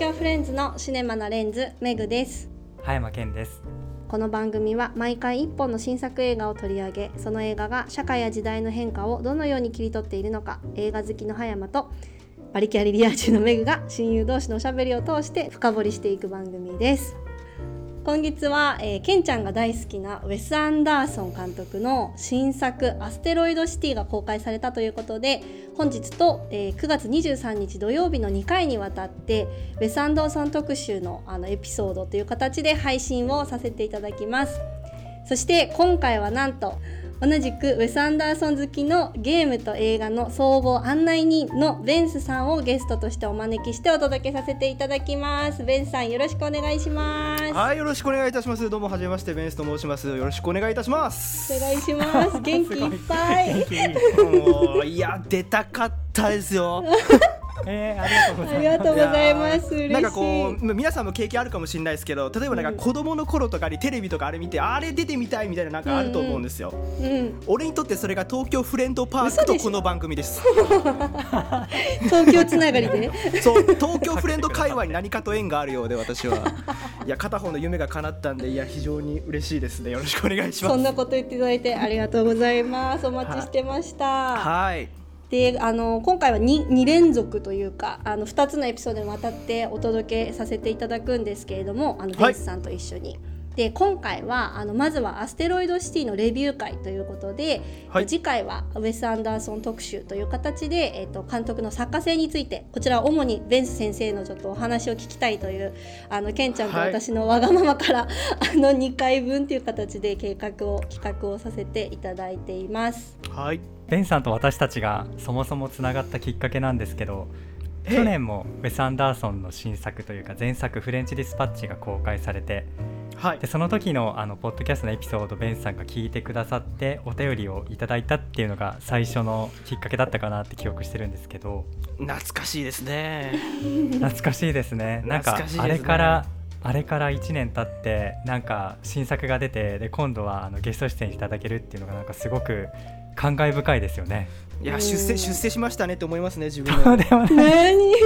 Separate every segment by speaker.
Speaker 1: 京フレンズのシネマなレンズメグです。
Speaker 2: 葉山健です。
Speaker 1: この番組は毎回一本の新作映画を取り上げその映画が社会や時代の変化をどのように切り取っているのか映画好きの葉山とバリキャリリア充のメグが親友同士のおしゃべりを通して深掘りしていく番組です今月は、えー、ケンちゃんが大好きなウェス・アンダーソン監督の新作「アステロイド・シティ」が公開されたということで本日と、えー、9月23日土曜日の2回にわたってウェス・アンダーソン特集のあのエピソードという形で配信をさせていただきます。そして今回はなんと同じくウェス・アンダーソン好きのゲームと映画の総合案内人のベンスさんをゲストとしてお招きしてお届けさせていただきます。ベンスさんよろしくお願いします。
Speaker 3: はいよろしくお願いいたします。どうもはじめましてベンスと申します。よろしくお願いいたします。
Speaker 1: お願いします。元気いっぱい。
Speaker 3: いや出たかったですよ
Speaker 2: えー、ありがとうございま
Speaker 1: す。
Speaker 3: なんかこう皆さんも経験あるかもしれないですけど例えばなんか子供の頃とかにテレビとかあれ見て、うん、あれ出てみたいみたいななんかあると思うんですよ、うん。うん、俺にとってそれが東京フレンドパークとこの番組です。
Speaker 1: 東京つながりで。
Speaker 3: そう東京フレンド界隈に何かと縁があるようで私は。いや片方の夢が叶ったんでいや非常に嬉しいですね。よろしくお願いします。
Speaker 1: そんなこと言っていただいてありがとうございます。お待ちしてました。
Speaker 3: はい
Speaker 1: であの今回は 2, 2連続というかあの2つのエピソードにわたってお届けさせていただくんですけれどもあのベンスさんと一緒に。で今回はあのまずはアステロイドシティのレビュー会ということで、はい、次回はウェス・アンダーソン特集という形で、えーと、監督の作家性についてこちら主にベンス先生のちょっとお話を聞きたいというあのケンちゃんと私のわがままから、はい、あの2回分という形で計画を企画をさせていただいています。
Speaker 3: はい
Speaker 2: ベンさんと私たちがそもそもつながったきっかけなんですけど去年もウェス・アンダーソンの新作というか前作「フレンチ・ディスパッチ」が公開されて、はい、でその時のあのポッドキャストのエピソードベンさんが聞いてくださってお便りをいただいたっていうのが最初のきっかけだったかなって記憶してるんですけど。
Speaker 3: 懐かしいですね。
Speaker 2: 懐かしいですね。なんかあれからあれから1年経ってなんか新作が出てで今度はあのゲスト出演いただけるっていうのがなんかすごく感慨深いですよね。
Speaker 3: いや出世出世しましたねって思いますね自分
Speaker 2: は。何？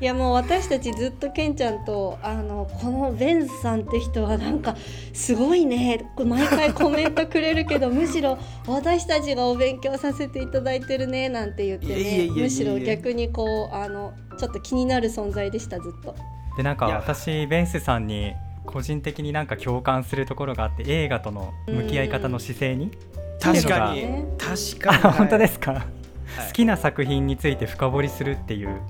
Speaker 1: いやもう私たちずっとケンちゃんとあのこのベンさんって人はなんかすごいね毎回コメントくれるけど むしろ私たちがお勉強させていただいてるねなんて言ってねむしろ逆にこうあのちょっと気になる存在でしたずっと。
Speaker 2: でなんか私ベンスさんに個人的になんか共感するところがあって映画との向き合い方の姿勢に
Speaker 3: 確かに。確かに、
Speaker 2: はい、本当ですか、はい、好きな作品について深掘りするっていう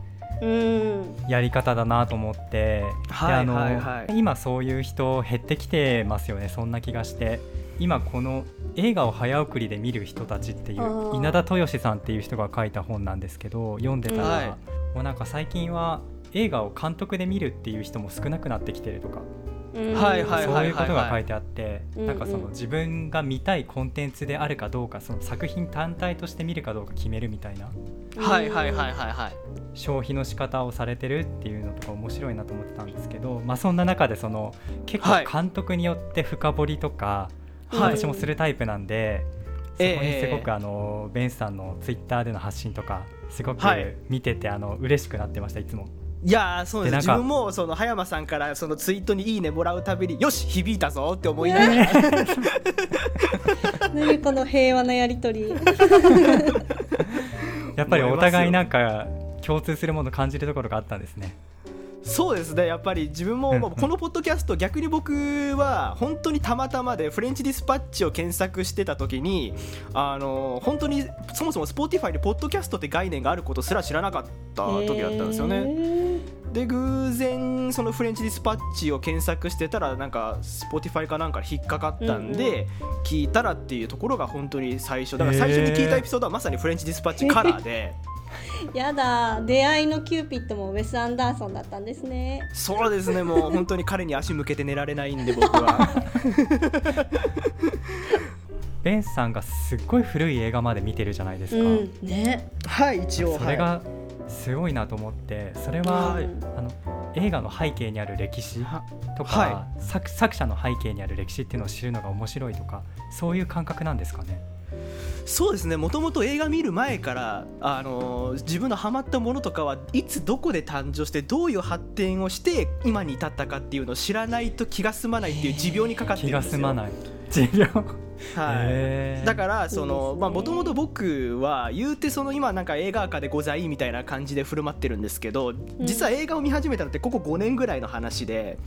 Speaker 2: やり方だなと思って、はい、あの、はいはい、今そういう人減ってきてますよねそんな気がして。今この映画を早送りで見る人たちっていう稲田豊志さんっていう人が書いた本なんですけど読んでたら、はい、もうなんか最近は映画を監督で見るっていう人も少なくなってきてるとかはいはいそういうことが書いてあって、なんかその自分が見たいコンテンツであるかどうかその作品単体として見るかどうか決めるみたいな。
Speaker 3: はいはいはいはいはい
Speaker 2: 消費の仕方をされてるっていうのとか面白いなと思ってたんですけど、まあ、そんな中でその結構監督によって深掘りとか、はい、私もするタイプなんで、そこにすごくあの、ベンさんのツイッターでの発信とかすごく見てて、あの嬉しくなってましたいつも。
Speaker 3: いやそうです。自分もその葉山さんからそのツイートに「いいね」もらうたびによし響いたぞって思いながら。
Speaker 1: 何 この平和なやり取り。
Speaker 2: やっぱりお互いなんか共通するもの感じるところがあったんですね
Speaker 3: そうですねやっぱり自分もこのポッドキャスト逆に僕は本当にたまたまでフレンチディスパッチを検索してた時にあの本当にそもそも Spotify でポッドキャストって概念があることすら知らなかった時だったんですよね。で偶然そのフレンチディスパッチを検索してたらなんか Spotify かなんか引っかかったんで聞いたらっていうところが本当に最初。だから最初に聞いたエピソードはまさにフレンチディスパッチカラーで。
Speaker 1: やだ出会いのキューピッドもウェス・アンダーソンだったんですね。
Speaker 3: そうですねもう本当に彼に足向けて寝られないんで僕は。
Speaker 2: ヴェンスさんがすっごい古い映画まで見てるじゃないですか、うん、
Speaker 1: ね。
Speaker 3: はい一応
Speaker 2: それがすごいなと思ってそれは、はい、あの映画の背景にある歴史とか、はい、作作者の背景にある歴史っていうのを知るのが面白いとかそういう感覚なんですかね
Speaker 3: そうですね。もともと映画見る前からあの自分のハマったものとかはいつどこで誕生してどういう発展をして今に至ったかっていうのを知らないと気が済まないっていう持病にかかってるんですよ。
Speaker 2: 気が済まない。持病。
Speaker 3: はい、だからそのもともと僕は言うてその今なんか映画化でございみたいな感じで振る舞ってるんですけど実は映画を見始めたのってここ5年ぐらいの話で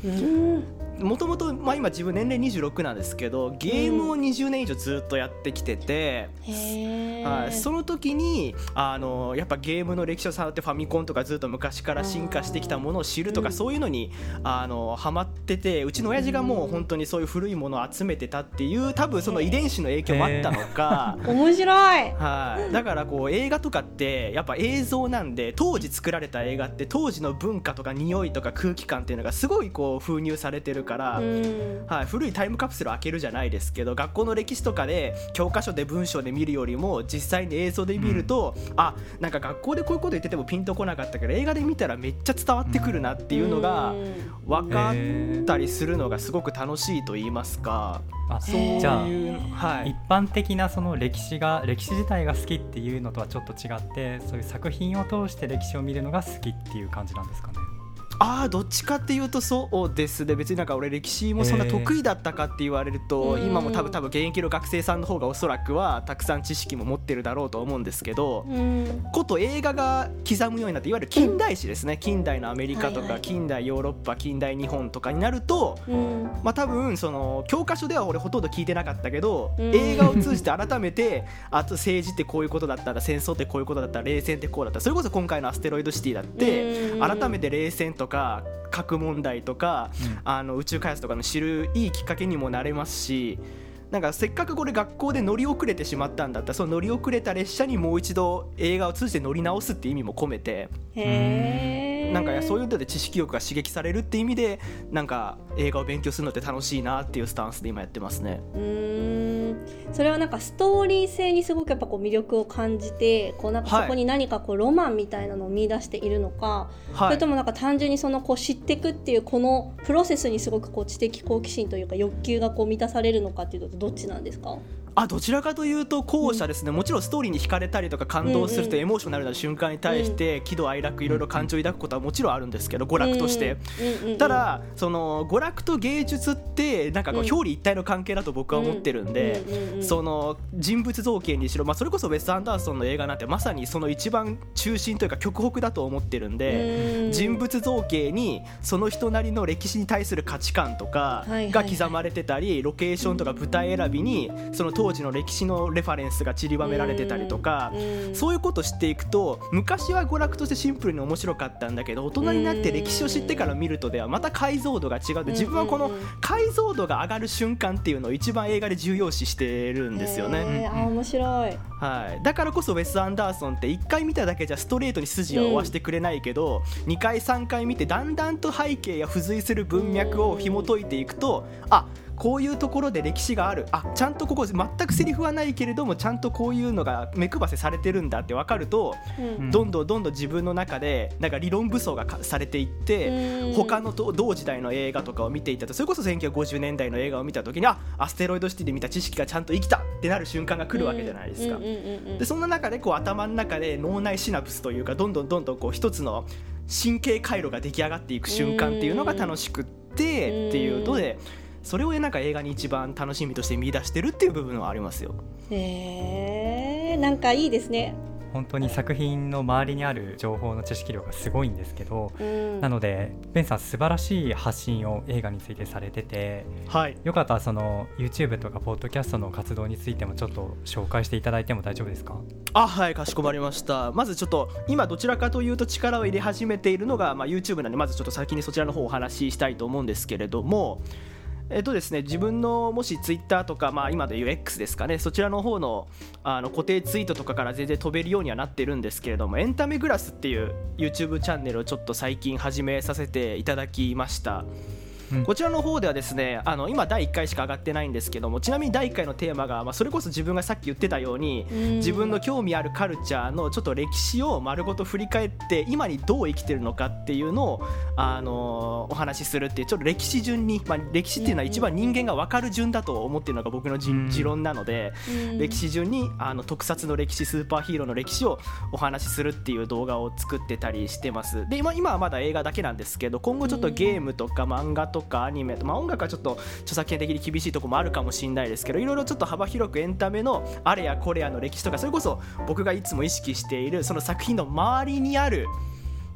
Speaker 3: もともと今自分年齢26なんですけどゲームを20年以上ずっとやってきてて、はい、その時にあのやっぱゲームの歴史を触ってファミコンとかずっと昔から進化してきたものを知るとかそういうのにあのハマっててうちの親父がもう本当にそういう古いものを集めてたっていう多分その遺伝子の影響もあったのか。
Speaker 1: 面白い、
Speaker 3: はい、だからこう映画とかってやっぱ映像なんで当時作られた映画って当時の文化とか匂いとか空気感っていうのがすごいこう封入されてるから、はい、古いタイムカプセルを開けるじゃないですけど学校の歴史とかで教科書で文章で見るよりも実際に映像で見ると、うん、あなんか学校でこういうこと言っててもピンとこなかったけど映画で見たらめっちゃ伝わってくるなっていうのが分かったりするのがすごく楽しいと言いますか。
Speaker 2: あそういうはい、一般的なその歴史が歴史自体が好きっていうのとはちょっと違ってそういう作品を通して歴史を見るのが好きっていう感じなんですかね。
Speaker 3: ああどっちかっていうとそうですね。別になんか俺歴史もそんな得意だったかって言われると、今も多分多分現役の学生さんの方がおそらくはたくさん知識も持ってるだろうと思うんですけど、こと映画が刻むようになっていわゆる近代史ですね。近代のアメリカとか、近代ヨーロッパ近代日本とかになると、まあ多分その教科書では俺ほとんど聞いてなかったけど、映画を通じて改めてあと政治ってこういうことだったら戦争ってこういうことだったら冷戦ってこうだったそれこそ今回のアステロイドシティだって、改めて冷戦とか核問題とか、うん、あの宇宙開発とかの知るいいきっかけにもなれますしなんかせっかくこれ学校で乗り遅れてしまったんだったらその乗り遅れた列車にもう一度映画を通じて乗り直すって意味も込めて。なんかそういうので知識欲が刺激されるっていう意味でなんか映画を勉強するのって楽しいなっていうスタンスで今やってますね。
Speaker 1: うんそれはなんかストーリー性にすごくやっぱこう魅力を感じてこうなんかそこに何かこうロマンみたいなのを見出しているのか、はい、それともなんか単純にそのこう知っていくっていうこのプロセスにすごくこう知的好奇心というか欲求がこう満たされるのかっていうとどっちなんですか？
Speaker 3: あどちらかというと後者ですね、うん、もちろんストーリーに惹かれたりとか感動するとエモーショナルな瞬間に対して喜怒哀楽いろいろ感情を抱くことはもちろんあるんですけど娯楽として、ただその娯楽と芸術ってなんかこう表裏一体の関係だと僕は思ってるんで、その人物造形にしろ、まあ、それこそウェス・アンダーソンの映画なんてまさにその一番中心というか極北だと思ってるんで、人物造形にその人なりの歴史に対する価値観とかが刻まれてたり、ロケーションとか舞台選びにその当時の歴史のレファレンスが散りばめられてたりとか、そういうことを知っていくと昔は娯楽としてシンプルに面白かったんだけど大人になって歴史を知ってから見るとではまた解像度が違う。で自分はこの解像度が上がる瞬間っていうのを一番映画で重要視してるんですよね。
Speaker 1: あ面白い、
Speaker 3: はい、だからこそウェス・アンダーソンって1回見ただけじゃストレートに筋は追わしてくれないけど、うん、2回3回見てだんだんと背景や付随する文脈を紐解いていくとあこういうところで歴史がある。あちゃんとここ全くセリフはないけれどもちゃんとこういうのが目配せされてるんだって分かると、うん、どんどんどんどん自分の中でなんか理論武装がされていって、他の同時代の映画とかを見ていたと。それこそ1950年代の映画を見た時にあアステロイドシティで見た知識がちゃんと生きたってなる瞬間が来るわけじゃないですか。でそんな中でこう頭の中で脳内シナプスというかどんどんどんどんこう一つの神経回路が出来上がっていく瞬間っていうのが楽しくってっていうので。それをなんか映画に一番楽しみとして見出してるっていう部分はありますよ。
Speaker 1: へえなんかいいですね。
Speaker 2: 本当に作品の周りにある情報の知識量がすごいんですけど、うん、なのでベンさん素晴らしい発信を映画についてされてて、はい、よかったらその YouTube とかポッドキャストの活動についてもちょっと紹介していただいても大丈夫ですか？
Speaker 3: あはいかしこまりましたまずちょっと今どちらかというと力を入れ始めているのが、まあ、YouTube なんでまずちょっと先にそちらの方をお話ししたいと思うんですけれどもえっとですね、自分のもしツイッターとか、まあ、今でいう X ですかねそちらの方のあの固定ツイートとかから全然飛べるようにはなってるんですけれどもエンタメグラスっていう YouTube チャンネルをちょっと最近始めさせていただきました。うん、こちらの方ではですねあの今第1回しか上がってないんですけどもちなみに第1回のテーマが、まあ、それこそ自分がさっき言ってたように、うん、自分の興味あるカルチャーのちょっと歴史を丸ごと振り返って今にどう生きてるのかっていうのをあのお話しするっていうちょっと歴史順に、まあ、歴史っていうのは一番人間が分かる順だと思ってるのが僕の持論なので、歴史順にあの特撮の歴史スーパーヒーローの歴史をお話しするっていう動画を作ってたりしてます。で今今はまだ映画だけなんですけど今後ちょっとゲームとか漫画とかアニメ。と、まあ、音楽はちょっと著作権的に厳しいとこもあるかもしれないですけどいろいろちょっと幅広くエンタメのあれやこれやの歴史とかそれこそ僕がいつも意識しているその作品の周りにある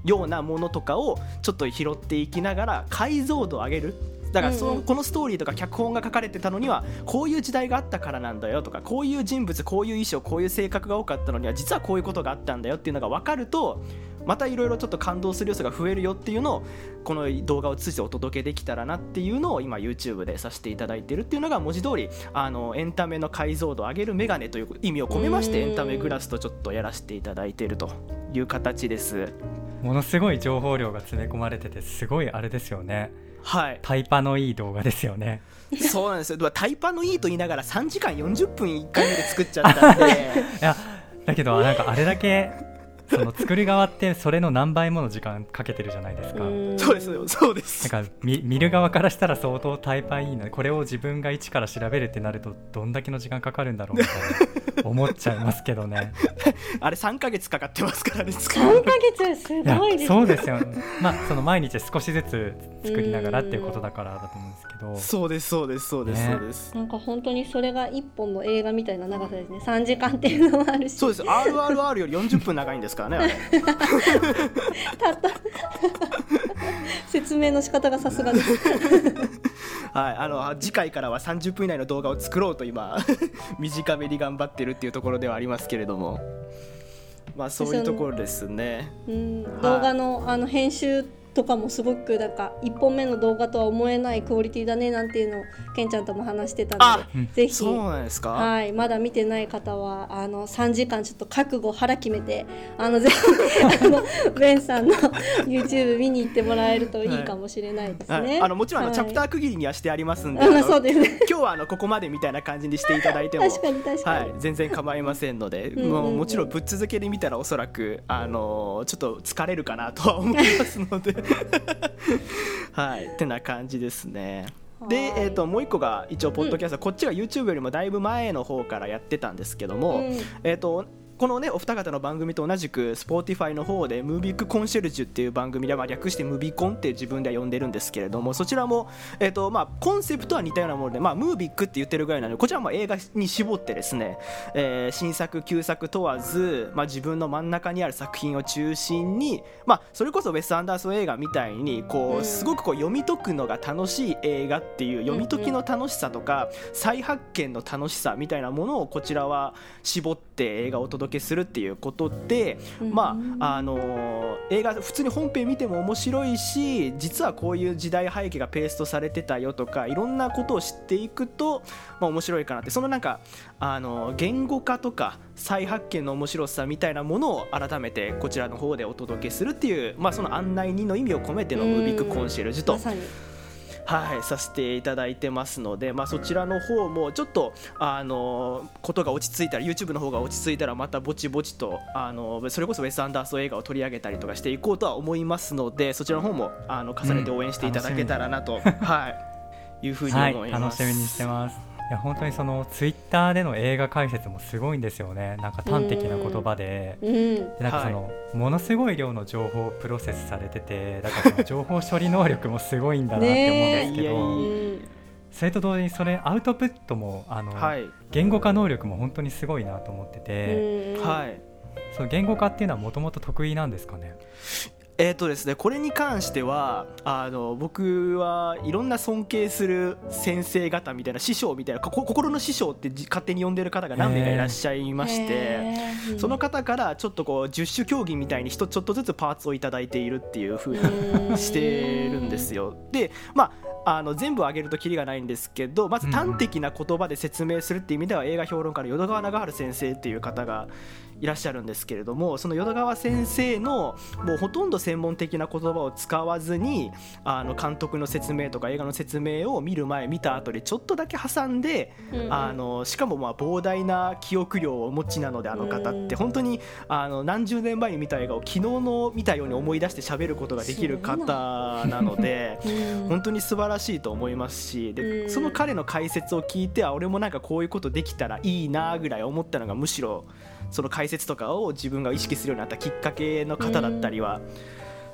Speaker 3: ようなものとかをちょっと拾っていきながら解像度を上げる。だからその、うこのストーリーとか脚本が書かれてたのにはこういう時代があったからなんだよとかこういう人物こういう衣装こういう性格が多かったのには実はこういうことがあったんだよっていうのが分かるとまたいろいろちょっと感動する要素が増えるよっていうのをこの動画を通じてお届けできたらなっていうのを今 YouTube でさせていただいてるっていうのが文字通りあのエンタメの解像度を上げるメガネという意味を込めましてエンタメグラスとちょっとやらせていただいているという形です。
Speaker 2: ものすごい情報量が詰め込まれててすごいあれですよね。
Speaker 3: はい、
Speaker 2: タイパのいい動画ですよね。
Speaker 3: そうなんですよ。タイパのいいと言いながら3時間40分1回目で作っちゃったんで。
Speaker 2: いやだけどなんかあれだけその作る側ってそれの何倍もの時間かけてるじゃないですか。
Speaker 3: そうですよ。そうです。
Speaker 2: なんか見見る側からしたら相当タイパいいのこれを自分が一から調べるってなるとどんだけの時間かかるんだろうみたいな思っちゃいますけどね。
Speaker 3: あれ3か月かかってますからね
Speaker 1: 3か月すごいです、ね、
Speaker 2: そうですよ、まあその毎日少しずつ作りながらっていうことだからだと思うんですけど。
Speaker 3: そうですそうですそうです、ね、そうです。
Speaker 1: なんか本当にそれが一本の映画みたいな長さですね。3時間っていうのもあるし。
Speaker 3: そうです。RRR より40分長いんですからねたった。
Speaker 1: 説明の仕方がさすがです。
Speaker 3: はい、あの次回からは30分以内の動画を作ろうと今 短めに頑張ってるっていうところではありますけれども。まあそういうところですね。
Speaker 1: うん、動画のあの編集とかもすごくなんか1本目の動画とは思えないクオリティだねなんていうのをけんちゃんとも話してたのでぜひ
Speaker 3: そうなんですか、
Speaker 1: はい、まだ見てない方はあの3時間ちょっと覚悟腹決めてあのぜひ あのベンさんの YouTube 見に行ってもらえるといいかもしれないですね。はい。はい、
Speaker 3: あのもちろんあの、チャプター区切りにはしてありますんで、
Speaker 1: そうですね、
Speaker 3: 今日はあのここまでみたいな感じにしていただいても
Speaker 1: 確かに確か
Speaker 3: に、はい、全然構いませんので、もうもちろんぶっ続けで見たらおそらくあのちょっと疲れるかなとは思いますので はいってな感じですね。で、えーと、もう一個が一応ポッドキャスト、うん、こっちが YouTube よりもだいぶ前の方からやってたんですけども、うん、えっ、とこのねお二方の番組と同じく Spotify の方でムービックコンシェルジュっていう番組で、まあ、略してムビコンって自分では呼んでるんですけれどもそちらも、えーとまあ、コンセプトは似たようなもので、まあ、ムービックって言ってるぐらいなのでこちらも映画に絞ってですね、えー、新作旧作問わず、まあ、自分の真ん中にある作品を中心に、まあ、それこそウェス・アンダーソン映画みたいにこうすごくこう読み解くのが楽しい映画っていう読み解きの楽しさとか再発見の楽しさみたいなものをこちらは絞って映画をお届けするっていうことで、まああの映画普通に本編見ても面白いし実はこういう時代背景がペーストされてたよとかいろんなことを知っていくと、まあ、面白いかなってそのなんかあの言語化とか再発見の面白さみたいなものを改めてこちらの方でお届けするっていう、まあ、その案内人の意味を込めてのムービックコンシェルジュと。はい、させていただいてますので、まあ、そちらの方もちょっとあのことが落ち着いたら YouTube の方が落ち着いたらまたぼちぼちとあのそれこそウェス・アンダーソン映画を取り上げたりとかしていこうとは思いますのでそちらの方もあの重ねて応援していただけたらなと、うん、はい、いうふうに思い
Speaker 2: ます。はい、楽しみにしてますいや本当にそのツイッターでの映画解説もすごいんですよね。なんか端的な言葉で,、でなんかその、はい、ものすごい量の情報プロセスされててだからその情報処理能力もすごいんだなって思うんですけど。それと同時にそれアウトプットもあの、はい、言語化能力も本当にすごいなと思ってて、はい、その言語化っていうのはもともと得意なんですかね？
Speaker 3: えーとですね、これに関してはあの僕はいろんな尊敬する先生方みたいな師匠みたいな心の師匠って勝手に呼んでる方が何名かいらっしゃいましてその方からちょっとこう十種競技みたいにちょっとずつパーツを頂いているっていうふうにしてるんですよ。でまああの全部挙げるときりがないんですけどまず端的な言葉で説明するっていう意味では映画評論家の淀川長春先生っていう方がいらっしゃるんですけれどもその淀川先生のもうほとんど専門的な言葉を使わずにあの監督の説明とか映画の説明を見る前見た後でちょっとだけ挟んで、うんうん、あのしかもまあ膨大な記憶量をお持ちなのであの方って本当にあの何十年前に見た映画を昨日の見たように思い出して喋ることができる方なので本当に素晴らしいと思いますしでその彼の解説を聞いては俺もなんかこういうことできたらいいなぐらい思ったのがむしろその解説とかを自分が意識するようになったきっかけの方だったりは。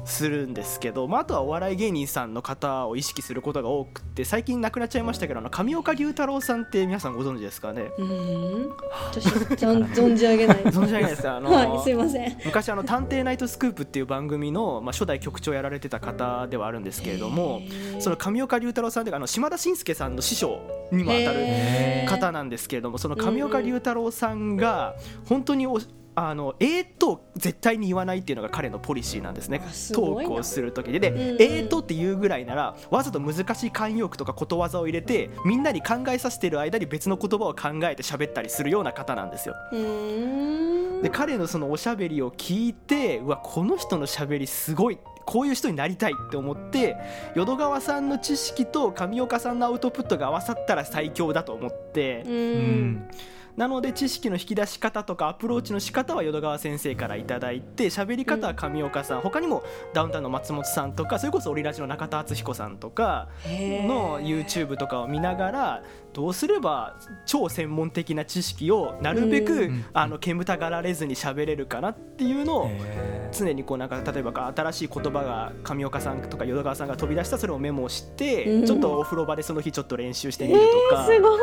Speaker 3: するんですけど、まあ、あとはお笑い芸人さんの方を意識することが多くて最近亡くなっちゃいましたけどあの上岡龍太郎さんって皆さんご存知ですかね？
Speaker 1: うん。私存じ上げない。
Speaker 3: 存じ上げないですあの、
Speaker 1: はい、すいません。
Speaker 3: 昔あの「探偵ナイトスクープ」っていう番組の、まあ、初代局長やられてた方ではあるんですけれどもその上岡龍太郎さんであの島田紳介さんの師匠にも当たる方なんですけれどもその上岡龍太郎さんが本当におあのえーと絶対に言わないっていうのが彼のポリシーなんですね。トークをする時でで、うんうん、えーとっていうぐらいならわざと難しい慣用句とかことわざを入れてみんなに考えさせてる間に別の言葉を考えて喋ったりするような方なんですよ。で彼のそのおしゃべりを聞いてうわこの人のしゃべりすごいこういう人になりたいって思って淀川さんの知識と上岡さんのアウトプットが合わさったら最強だと思って。うんなので知識の引き出し方とかアプローチの仕方は淀川先生から頂いて喋り方は上岡さん、うん、他にもダウンタウンの松本さんとかそれこそオリラジの中田敦彦さんとかの YouTube とかを見ながらどうすれば超専門的な知識をなるべく、うん、あの煙たがられずに喋れるかなっていうのを常にこうなんか例えば新しい言葉が上岡さんとか淀川さんが飛び出したそれをメモして、うん、ちょっとお風呂場でその日ちょっと練習してみるとか、
Speaker 1: すごい。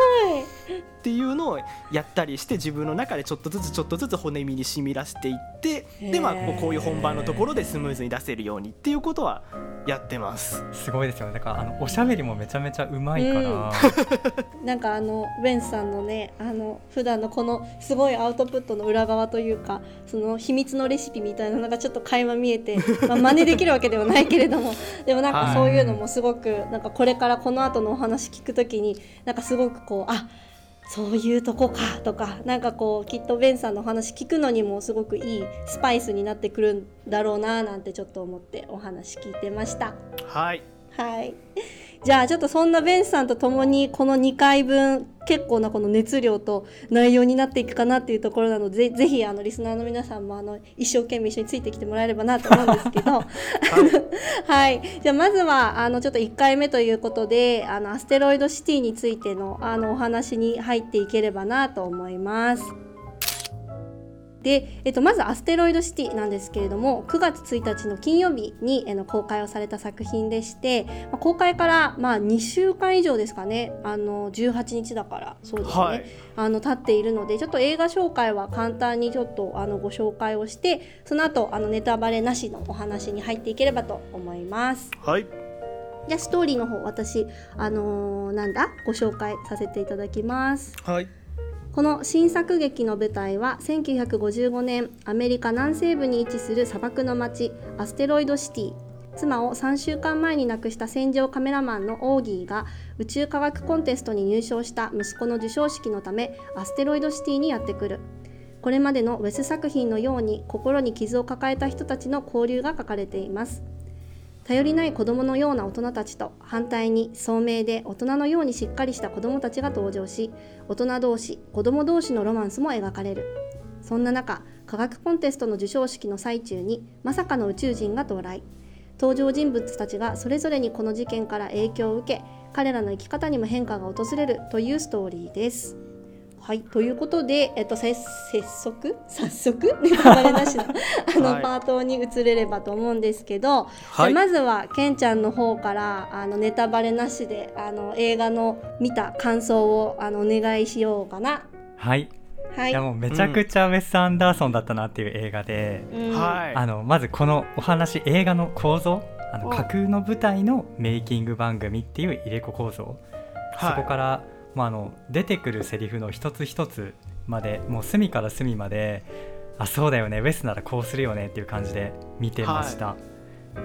Speaker 3: っていうのをやったりして自分の中でちょっとずつちょっとずつ骨身にしみらせていってでまあこういう本番のところでスムーズに出せるようにっていうことはやってます。
Speaker 2: すごいですよね。だからあのおしゃべりもめちゃめちゃうまいから、
Speaker 1: うん、なんかあのベンさんのねあの普段のこのすごいアウトプットの裏側というかその秘密のレシピみたいなのがちょっと垣間見えて、まあ、真似できるわけではないけれどもでもなんかそういうのもすごくなんかこれからこの後のお話聞くときになんかすごくこうあそういうとこかとかなんかこうきっとベンさんの話聞くのにもすごくいいスパイスになってくるんだろうななんてちょっと思ってお話聞いてました。
Speaker 3: はい。
Speaker 1: はいじゃあちょっとそんなベンさんと共にこの2回分結構なこの熱量と内容になっていくかなっていうところなので ぜひあのリスナーの皆さんもあの一生懸命一緒についてきてもらえればなと思うんですけど。はい、はい、じゃあまずはあのちょっと1回目ということであのアステロイドシティについてのあのお話に入っていければなと思います。で、えっと、まず「アステロイドシティ」なんですけれども9月1日の金曜日に、えの公開をされた作品でして、まあ、公開からまあ2週間以上ですかね。あの18日だからそうですね、はい、あの経っているのでちょっと映画紹介は簡単にちょっとあのご紹介をしてその後あのネタバレなしのお話に入っていければと思います。
Speaker 3: はい。
Speaker 1: じゃストーリーの方私あのー、なんだ？ご紹介させていただきます。
Speaker 3: はい
Speaker 1: この新作劇の舞台は1955年アメリカ南西部に位置する砂漠の町アステロイドシティ。妻を3週間前に亡くした戦場カメラマンのオーギーが宇宙科学コンテストに入賞した息子の授賞式のためアステロイドシティにやってくる。これまでのウェス作品のように心に傷を抱えた人たちの交流が書かれています。頼りない子供のような大人たちと反対に聡明で大人のようにしっかりした子供たちが登場し大人同士子供同士のロマンスも描かれるそんな中科学コンテストの授賞式の最中にまさかの宇宙人が到来登場人物たちがそれぞれにこの事件から影響を受け彼らの生き方にも変化が訪れるというストーリーです。はい、ということで、えっと、せ早速？早速？ネタバレなしの あの、はい、パートに移れればと思うんですけど、はい、まずはけんちゃんの方からあのネタバレなしであの映画の見た感想をあのお願いしようかな。
Speaker 2: はい、はい、いやもうめちゃくちゃウェス・アンダーソンだったなっていう映画で、うん、あのまずこのお話映画の構造あの架空の舞台のメイキング番組っていう入れ子構造、はい、そこからまあ、あの出てくるセリフの一つ一つまでもう隅から隅まであそうだよねウェスならこうするよねっていう感じで見てました。は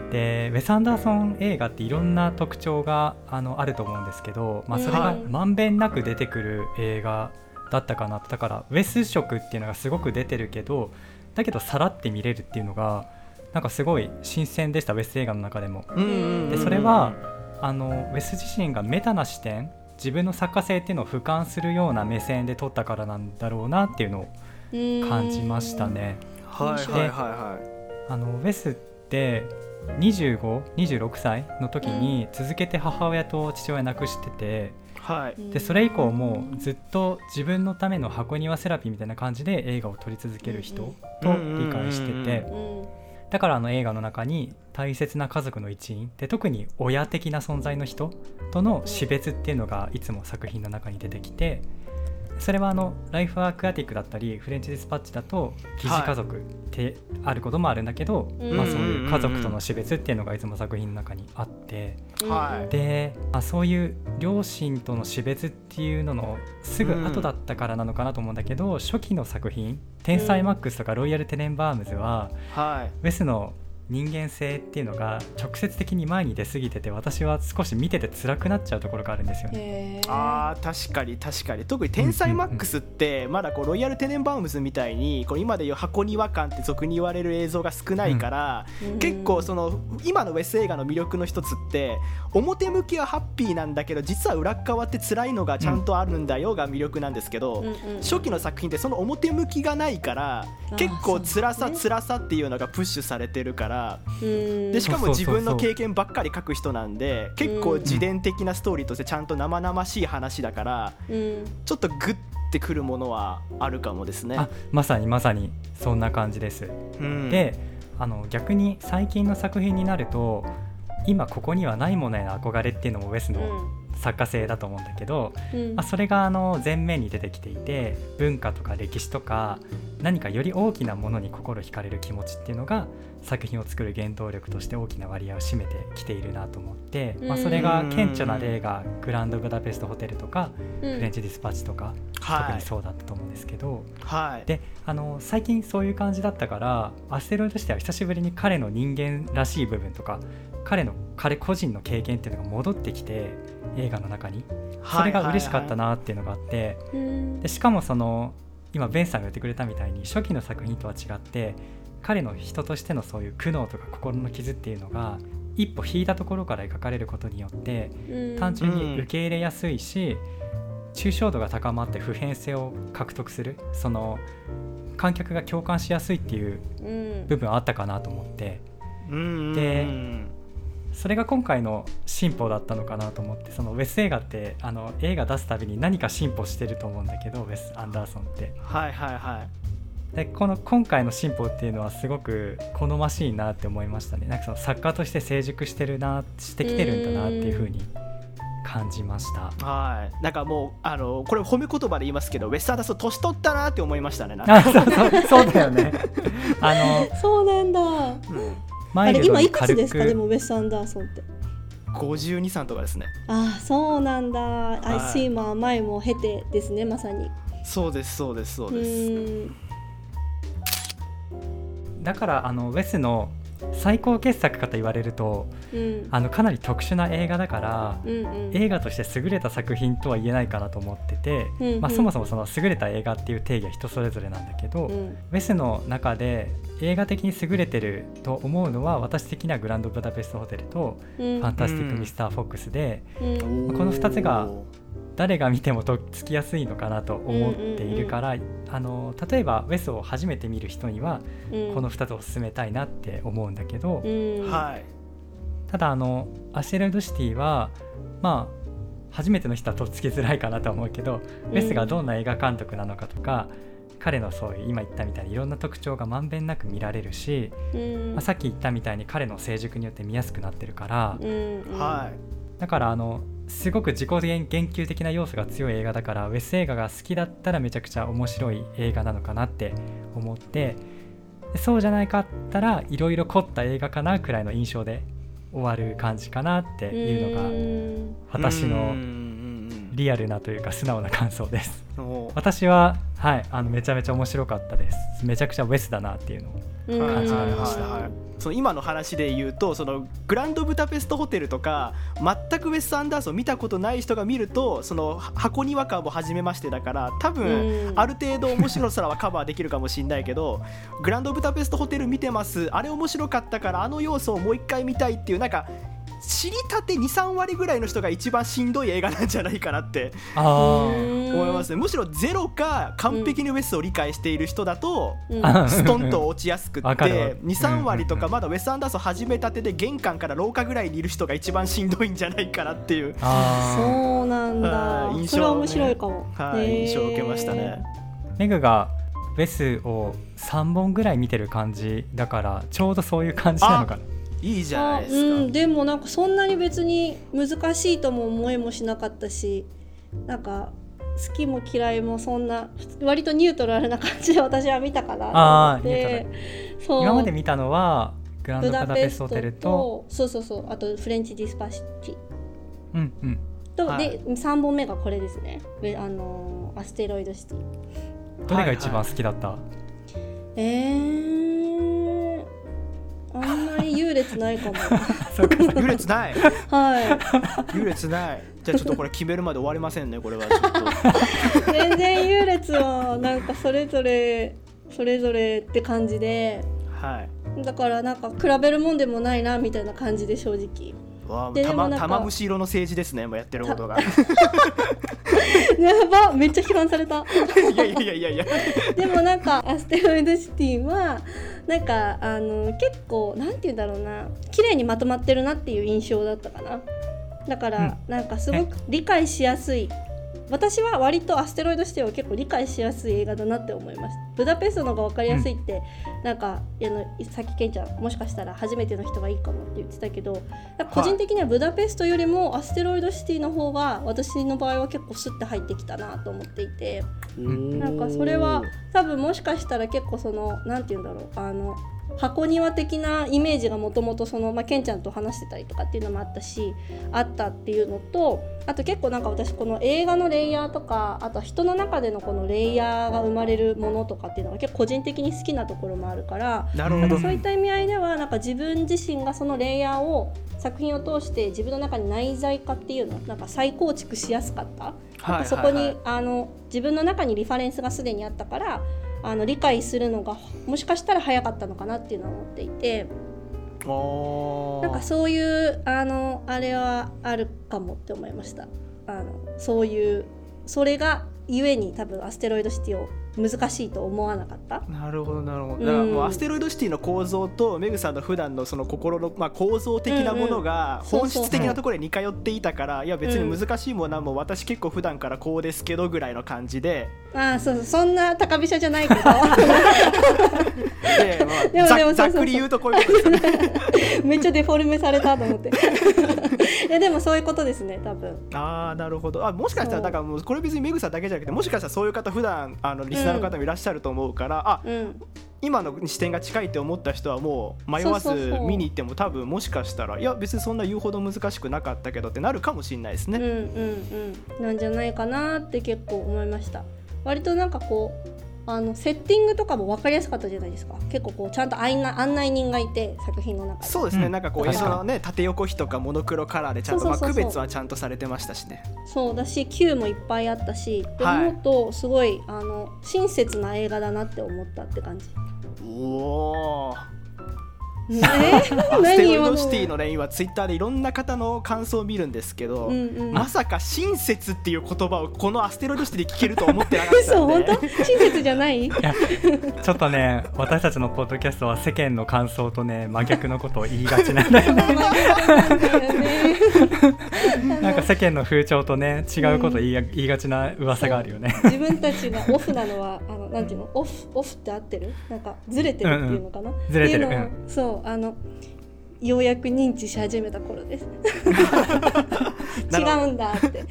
Speaker 2: い、でウェス・アンダーソン映画っていろんな特徴があのあると思うんですけど、まあ、それがまんべんなく出てくる映画だったかなだからウェス色っていうのがすごく出てるけどだけどさらって見れるっていうのがなんかすごい新鮮でしたウェス映画の中でも。でそれはあのウェス自身がメタな視点自分の作家性っていうのを俯瞰するような目線で撮ったからなんだろうなっていうのを感じましたね。
Speaker 3: はいはいはいはい。
Speaker 2: あのウェスって2526歳の時に続けて母親と父親亡くしてて、はい、でそれ以降もずっと自分のための箱庭セラピーみたいな感じで映画を撮り続ける人と理解してて。だからあの映画の中に大切な家族の一員で特に親的な存在の人との死別っていうのがいつも作品の中に出てきてそれはあのライフアクアティックだったりフレンチディスパッチだと疑似家族ってあることもあるんだけど、はい、まあ、そういう家族との死別っていうのがいつも作品の中にあって、はい、で、まあ、そういう両親との死別っていうののすぐ後だったからなのかなと思うんだけど、初期の作品「天才マックス」とか「ロイヤル・テネンバームズは」はウェスの人間性っていうのが直接的に前に出過ぎてて私は少し見てて辛くなっちゃうところがあるんですよね。
Speaker 3: あ確かに確かに。特に「天才マックス」ってまだこうロイヤル・テネンバウムズみたいにこう今でいう箱庭感って俗に言われる映像が少ないから、うん、結構その今のウェス映画の魅力の一つって表向きはハッピーなんだけど実は裏側って辛いのがちゃんとあるんだよが魅力なんですけど、初期の作品ってその表向きがないから結構辛さ辛さっていうのがプッシュされてるから。から。でしかも自分の経験ばっかり書く人なんで結構自伝的なストーリーとしてちゃんと生々しい話だから、ちょっとグッてくるものはあるかもですね。
Speaker 2: まさにまさにそんな感じです。であの逆に最近の作品になると今ここにはないものへの憧れっていうのもウェスの作家性だと思うんだけど、うん、まあ、それがあの前面に出てきていて文化とか歴史とか何かより大きなものに心惹かれる気持ちっていうのが作品を作る原動力として大きな割合を占めてきているなと思って、まあ、それが顕著な例がグランドブダペストホテルとか、フレンチディスパッチとか、特にそうだったと思うんですけど、はい、であの最近そういう感じだったからアステロイドしては久しぶりに彼の人間らしい部分とか彼の彼個人の経験っていうのが戻ってきて映画の中に。それが嬉しかったなっていうのがあって、でしかもその今ベンさんが言ってくれたみたいに初期の作品とは違って彼の人としてのそういう苦悩とか心の傷っていうのが一歩引いたところから描かれることによって単純に受け入れやすいし、抽象度が高まって普遍性を獲得するその観客が共感しやすいっていう部分あったかなと思って、でそれが今回の進歩だったのかなと思ってそのウェス映画ってあの映画出すたびに何か進歩してると思うんだけどウェス・アンダーソンって。
Speaker 3: はいはいはい
Speaker 2: でこの今回の進歩っていうのはすごく好ましいなって思いましたね。なんかその作家として成熟してるなしてきてるんだなっていうふうに感じました。
Speaker 3: はい。なんかもうあのこれ褒め言葉で言いますけどウェス・アンダーソン年取ったなって思いましたね
Speaker 2: あそうそうそうだよね。
Speaker 1: あのそうなんだ、うん。あれ今いくつですか？でもウェス・アンダーソンって。
Speaker 3: 52、3とかですね。
Speaker 1: あそうなんだ、はい、アイシーマー前も経てですねまさに。
Speaker 3: そうですそうですそうです
Speaker 2: だからあのウェスの最高傑作かと言われると、うん、あのかなり特殊な映画だから、うんうん、映画として優れた作品とは言えないかなと思ってて、うんうん、まあ、そもそもその優れた映画っていう定義は人それぞれなんだけど、うん、ウェスの中で映画的に優れてると思うのは私的にはグランドブダペストホテルと、ファンタスティック・ミスター・フォックスで、まあ、この2つが誰が見てもとっつきやすいのかなと思っているから、あの例えばウェスを初めて見る人には、この2つを勧めたいなって思うんだけど、はい、ただあのアシェルドシティはまあ初めての人はとっつきづらいかなと思うけど、ウェスがどんな映画監督なのかとか彼のそういう今言ったみたいにいろんな特徴がまんべんなく見られるし、まあ、さっき言ったみたいに彼の成熟によって見やすくなってるから、はい、だからあのすごく自己言及的な要素が強い映画だからウェス映画が好きだったらめちゃくちゃ面白い映画なのかなって思ってそうじゃないかったらいろいろ凝った映画かなくらいの印象で終わる感じかなっていうのが私のリアルなというか素直な感想です。私ははいあのめちゃめちゃ面白かったです。めちゃくちゃウェスだなっていうのを感じられました、
Speaker 3: その今の話で言うとそのグランドブダペストホテルとか全くウェス・アンダーソン見たことない人が見るとその箱庭感も初めましてだから多分ある程度面白さはカバーできるかもしれないけどグランドブダペストホテル見てます。あれ面白かったからあの要素をもう一回見たいっていうなんか知りたて23割ぐらいの人が一番しんどい映画なんじゃないかなって思いますね。むしろゼロか完璧にウェスを理解している人だと、うん、ストンと落ちやすくって23割とかまだウェス・アンダーソン始めたてで玄関から廊下ぐらいにいる人が一番しんどいんじゃないかなっていう
Speaker 1: そうなんだ。印象、ね、それは面白いかも、
Speaker 3: はい、印象を受けましたね。
Speaker 2: メグがウェスを3本ぐらい見てる感じだからちょうどそういう感じなのかない
Speaker 3: いじゃないですか、う。
Speaker 1: ん、でもなんかそんなに別に難しいとも思いもしなかったしなんか好きも嫌いもそんな割とニュートラルな感じで私は見たかなと思って。
Speaker 2: 今まで見たのはグランドカダペストホテルと。
Speaker 1: そうそうそう。あとフレンチディスパシティ
Speaker 2: うんうん。
Speaker 1: と、はい、で3本目がこれですね。あのアステロイドシティ。
Speaker 2: どれが一番好きだった、は
Speaker 1: いはい、えーあんまり優劣ないかも。
Speaker 3: 優劣ない。
Speaker 1: はい。
Speaker 3: 優劣ない。じゃあちょっとこれ決めるまで終わりませんねこれは。ちょっ
Speaker 1: と全然優劣はなんかそれぞれそれぞれって感じで、
Speaker 3: は
Speaker 1: い、だからなんか比べるもんでもないなみたいな感じで正直
Speaker 3: 玉玉虫色の政治ですねもうやってることが。
Speaker 1: やばめっちゃ批判された。
Speaker 3: いやいやいやいや。
Speaker 1: でもなんかアステロイドシティはなんかあの結構なんて言うんだろうな。綺麗にまとまってるなっていう印象だったかな。だから、うん、なんかすごく理解しやすい私は割とアステロイドシティを結構理解しやすい映画だなって思いましたブダペストの方が分かりやすいって、うん、なんかあのさっきケンちゃんもしかしたら初めての人がいいかもって言ってたけど個人的にはブダペストよりもアステロイドシティの方が私の場合は結構スッて入ってきたなと思っていてなんかそれは多分もしかしたら結構その何て言うんだろうあの箱庭的なイメージがもともとその、まあ、ケンちゃんと話してたりとかっていうのもあったしあったっていうのとあと結構なんか私この映画のレイヤーとかあと人の中でのこのレイヤーが生まれるものとかっていうのが結構個人的に好きなところもあるからなんかそういった意味合いではなんか自分自身がそのレイヤーを作品を通して自分の中に内在化っていうのなんか再構築しやすかった、はい、そこに、あの自分の中にリファレンスがすでにあったからあの理解するのがもしかしたら早かったのかなっていうのは思っていて。なんかそういうあのあれはあるかもって思いました。あのそういうそれがゆえに多分アステロイドシティを難しいと思わなかった？
Speaker 3: なるほどなるほど、だからもうアステロイドシティの構造とメグさんの普段のその心の、まあ、構造的なものが本質的なところに似通っていたから、いや別に難しいものはもう私結構普段からこうですけどぐらいの感じで、
Speaker 1: ああそうそんな高飛車じゃないけど。で、
Speaker 3: まあ、でもざっくり言うとこういうことですね。
Speaker 1: めっちゃデフォルメされたと思って。いやでもそういうことですね多分。
Speaker 3: ああなるほど。あもしかしたらだからもうこれ別にメグさんだけじゃなくてもしかしたらそういう方普段あのリスナーの方もいらっしゃると思うから、うん、あ、うん、今の視点が近いって思った人はもう迷わず見に行っても多分もしかしたらいや別にそんな言うほど難しくなかったけどってなるかもしれないですね。うんうん
Speaker 1: うん、なんじゃないかなって結構思いました。割となんかこうあのセッティングとかも分かりやすかったじゃないですか。結構こうちゃんと案内人がいて作品の中
Speaker 3: で。そうですね、うん、なんかこう映像のね縦横比とかモノクロカラーでちゃんとまあ区別はちゃんとされてましたしね。
Speaker 1: そうだし Q もいっぱいあったしって思うとすごい、あの親切な映画だなって思ったって感じ。
Speaker 3: おお え？ー、ステロイドシティのね今ツイッターでいろんな方の感想を見るんですけど、うんうん、まさか親切っていう言葉をこのアステロイドシティで聞けると思ってなかったんで
Speaker 1: 本当親切じゃないいや
Speaker 2: ちょっとね私たちのポッドキャストは世間の感想とね真逆のことを言いがちなんだよねなんか世間の風潮とね違うこと言い,、言いがちな噂があるよね
Speaker 1: 自分たちがオフなのはあのなんていうのオフオフって合ってるなんかずれてるっていうのかな、うんうん、
Speaker 2: ずれてる、う
Speaker 1: ん、そうあのようやく認知し始めた頃です。違うんだって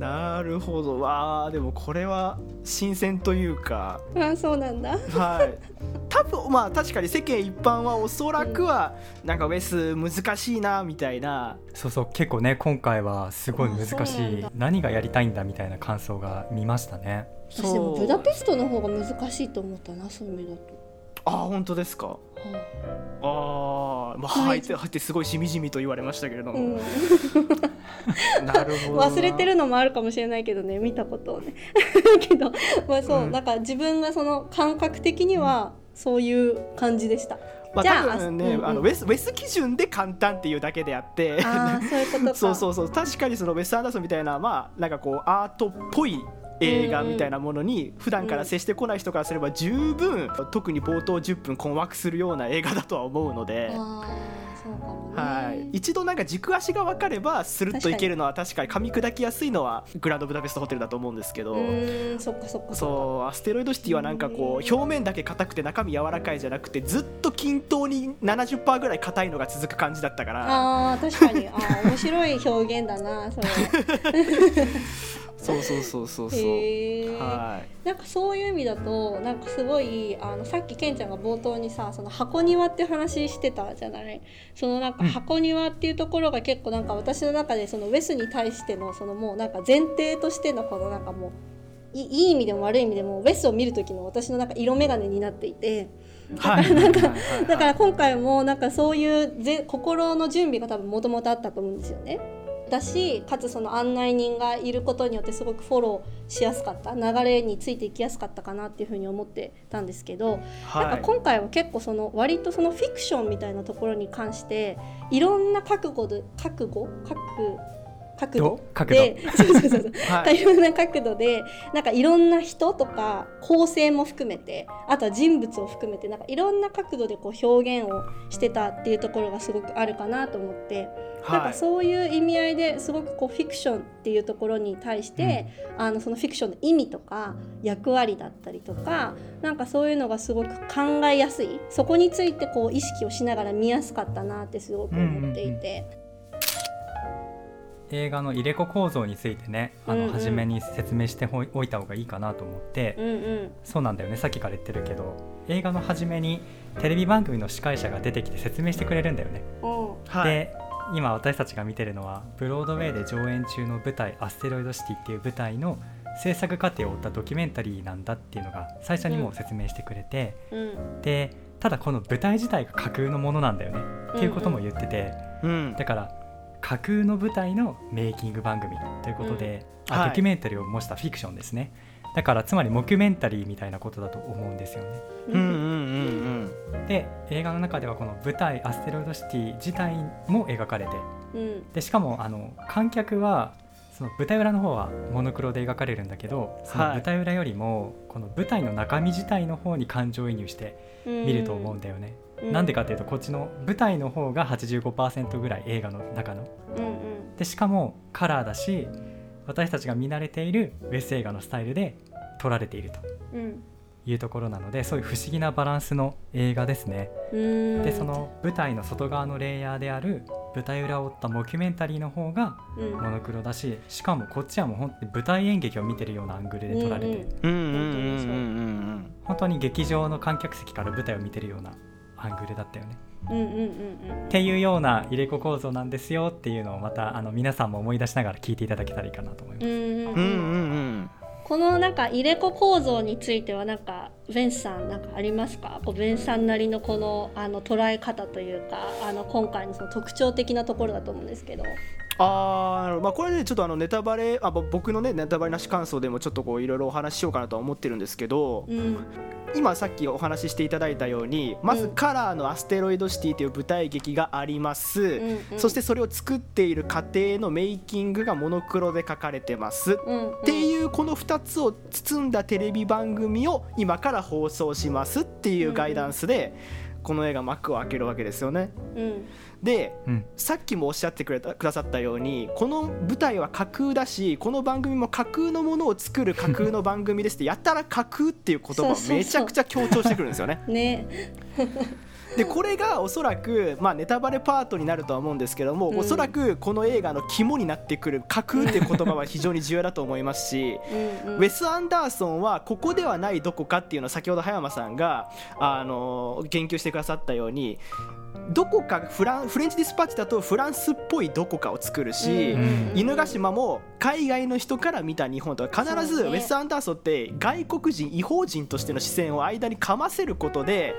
Speaker 3: なるほど。わあでもこれは新鮮というか。
Speaker 1: あそうなんだ。
Speaker 3: はい。多分まあ確かに世間一般はおそらくはなんかウェス難しいなみたいな。
Speaker 2: そうそう結構ね今回はすごい難しい。何がやりたいんだみたいな感想が見ましたね。
Speaker 1: 私でもブダペストの方が難しいと思ったなそういう意味だと。
Speaker 3: あ本当ですか、はあ、あまあ入って入ってすごいしみじみと言われましたけれども、うん、
Speaker 1: なるほど忘れてるのもあるかもしれないけどね見たことをね。けどまあそう、うん、なんか自分がその感覚的にはそういう感じでした。
Speaker 3: まあ、多分ね、うんうん、あのウェスウェス基準で簡単っていうだけであって。
Speaker 1: そういうこと
Speaker 3: そうそうそう。確かにそのウェス・アンダーソンみたいなまあなんかこうアートっぽい映画みたいなものに普段から接してこない人からすれば十分特に冒頭10分困惑するような映画だとは思うので。はい、一度なんか軸足が分かればスルッといけるのは確かに噛み砕きやすいのはグランドブダペストホテルだと思うんですけど。そうアステロイドシティはなんかこう表面だけ硬くて中身柔らかいじゃなくてずっと均等に70%ぐらい硬いのが続く感じだったから。
Speaker 1: あ確かに。あ面白い表現だなそれ
Speaker 3: そうそうそうそうそう。
Speaker 1: はい。なんかそういう意味だとなんかすごいあのさっきケンちゃんが冒頭にさその箱庭って話してたじゃない？そのなんか箱庭っていうところが結構なんか私の中でそのウェスに対してのそのもうなんか前提としてのこのなんかもういい意味でも悪い意味でもウェスを見る時の私のなんか色眼鏡になっていて。だから今回もなんかそういうぜ心の準備が多分もともとあったと思うんですよね。だしかつその案内人がいることによってすごくフォローしやすかった流れについていきやすかったかなっていうふうに思ってたんですけど、はい、なんか今回は結構その割とそのフィクションみたいなところに関していろんな覚悟で覚悟？覚角度で多様 な角度でなんかいろんな人とか構成も含めてあとは人物を含めてなんかいろんな角度でこう表現をしてたっていうところがすごくあるかなと思って、はい、なんかそういう意味合いですごくこうフィクションっていうところに対して、うん、あのそのフィクションの意味とか役割だったりとかなんかそういうのがすごく考えやすい。そこについてこう意識をしながら見やすかったなってすごく思っていて。うんうん
Speaker 2: 映画の入れ子構造についてねあの、初めに説明しておいた方がいいかなと思って、うんうん、そうなんだよね。さっきから言ってるけど映画の初めにテレビ番組の司会者が出てきて説明してくれるんだよね。で今私たちが見てるのはブロードウェイで上演中の舞台「アステロイドシティ」っていう舞台の制作過程を追ったドキュメンタリーなんだっていうのが最初にもう説明してくれて、うん、でただこの舞台自体が架空のものなんだよね、っていうことも言ってて、うん、だから架空の舞台のメイキング番組ということで、うん、あドキュメンタリーを模したフィクションですね、はい、だからつまりモキュメンタリーみたいなことだと思うんですよね。で映画の中ではこの舞台「アステロイドシティ」自体も描かれて、うん、でしかもあの観客はその舞台裏の方はモノクロで描かれるんだけどその舞台裏よりもこの舞台の中身自体の方に感情移入して見ると思うんだよね。なんでかっていうとこっちの舞台の方が85%ぐらい映画の中の。うんうん、でしかもカラーだし私たちが見慣れているウェス映画のスタイルで撮られていると。いうところなのでそういう不思議なバランスの映画ですね。でその舞台の外側のレイヤーである舞台裏を追ったモキュメンタリーの方がモノクロだし、しかもこっちはもう本当に舞台演劇を見てるようなアングルで撮られて本当に劇場の観客席から舞台を見てるようなアングルだったよね。うんうんうんうん、っていうような入れ子構造なんですよっていうのをまたあの皆さんも思い出しながら聞いていただけたらいいかなと思います。うんうんうんうん
Speaker 1: このなんか入れ子構造についてはなんかベンさんなんかありますか？こうベンさんなりのこのあの捉え方というかあの今回のその特徴的なところだと思うんですけど。
Speaker 3: あまあこれねちょっとあのネタバレあ僕のねネタバレなし感想でもちょっとこういろいろお話ししようかなとは思ってるんですけど、うん、今さっきお話ししていただいたようにまずカラーのアステロイドシティという舞台劇があります、うんうん、そしてそれを作っている過程のメイキングがモノクロで書かれてます、うんうん、っていうこの2つを包んだテレビ番組を今から放送しますっていうガイダンスで、この映画幕を開けるわけですよね。うんで、うん、さっきもおっしゃってくれたくださったようにこの舞台は架空だしこの番組も架空のものを作る架空の番組ですってやったら架空っていう言葉をめちゃくちゃ強調してくるんですよね。
Speaker 1: ね
Speaker 3: でこれがおそらく、まあ、ネタバレパートになるとは思うんですけども、うん、おそらくこの映画の肝になってくる架空っていう言葉は非常に重要だと思いますしうん、ウェス・アンダーソンはここではないどこかっていうのを先ほど葉山さんがあの言及してくださったようにどこかフランフレンチディスパッチだとフランスっぽいどこかを作るし、犬ヶ島も海外の人から見た日本とか必ずウェス・アンダーソンって外国人違法人としての視線を間にかませることで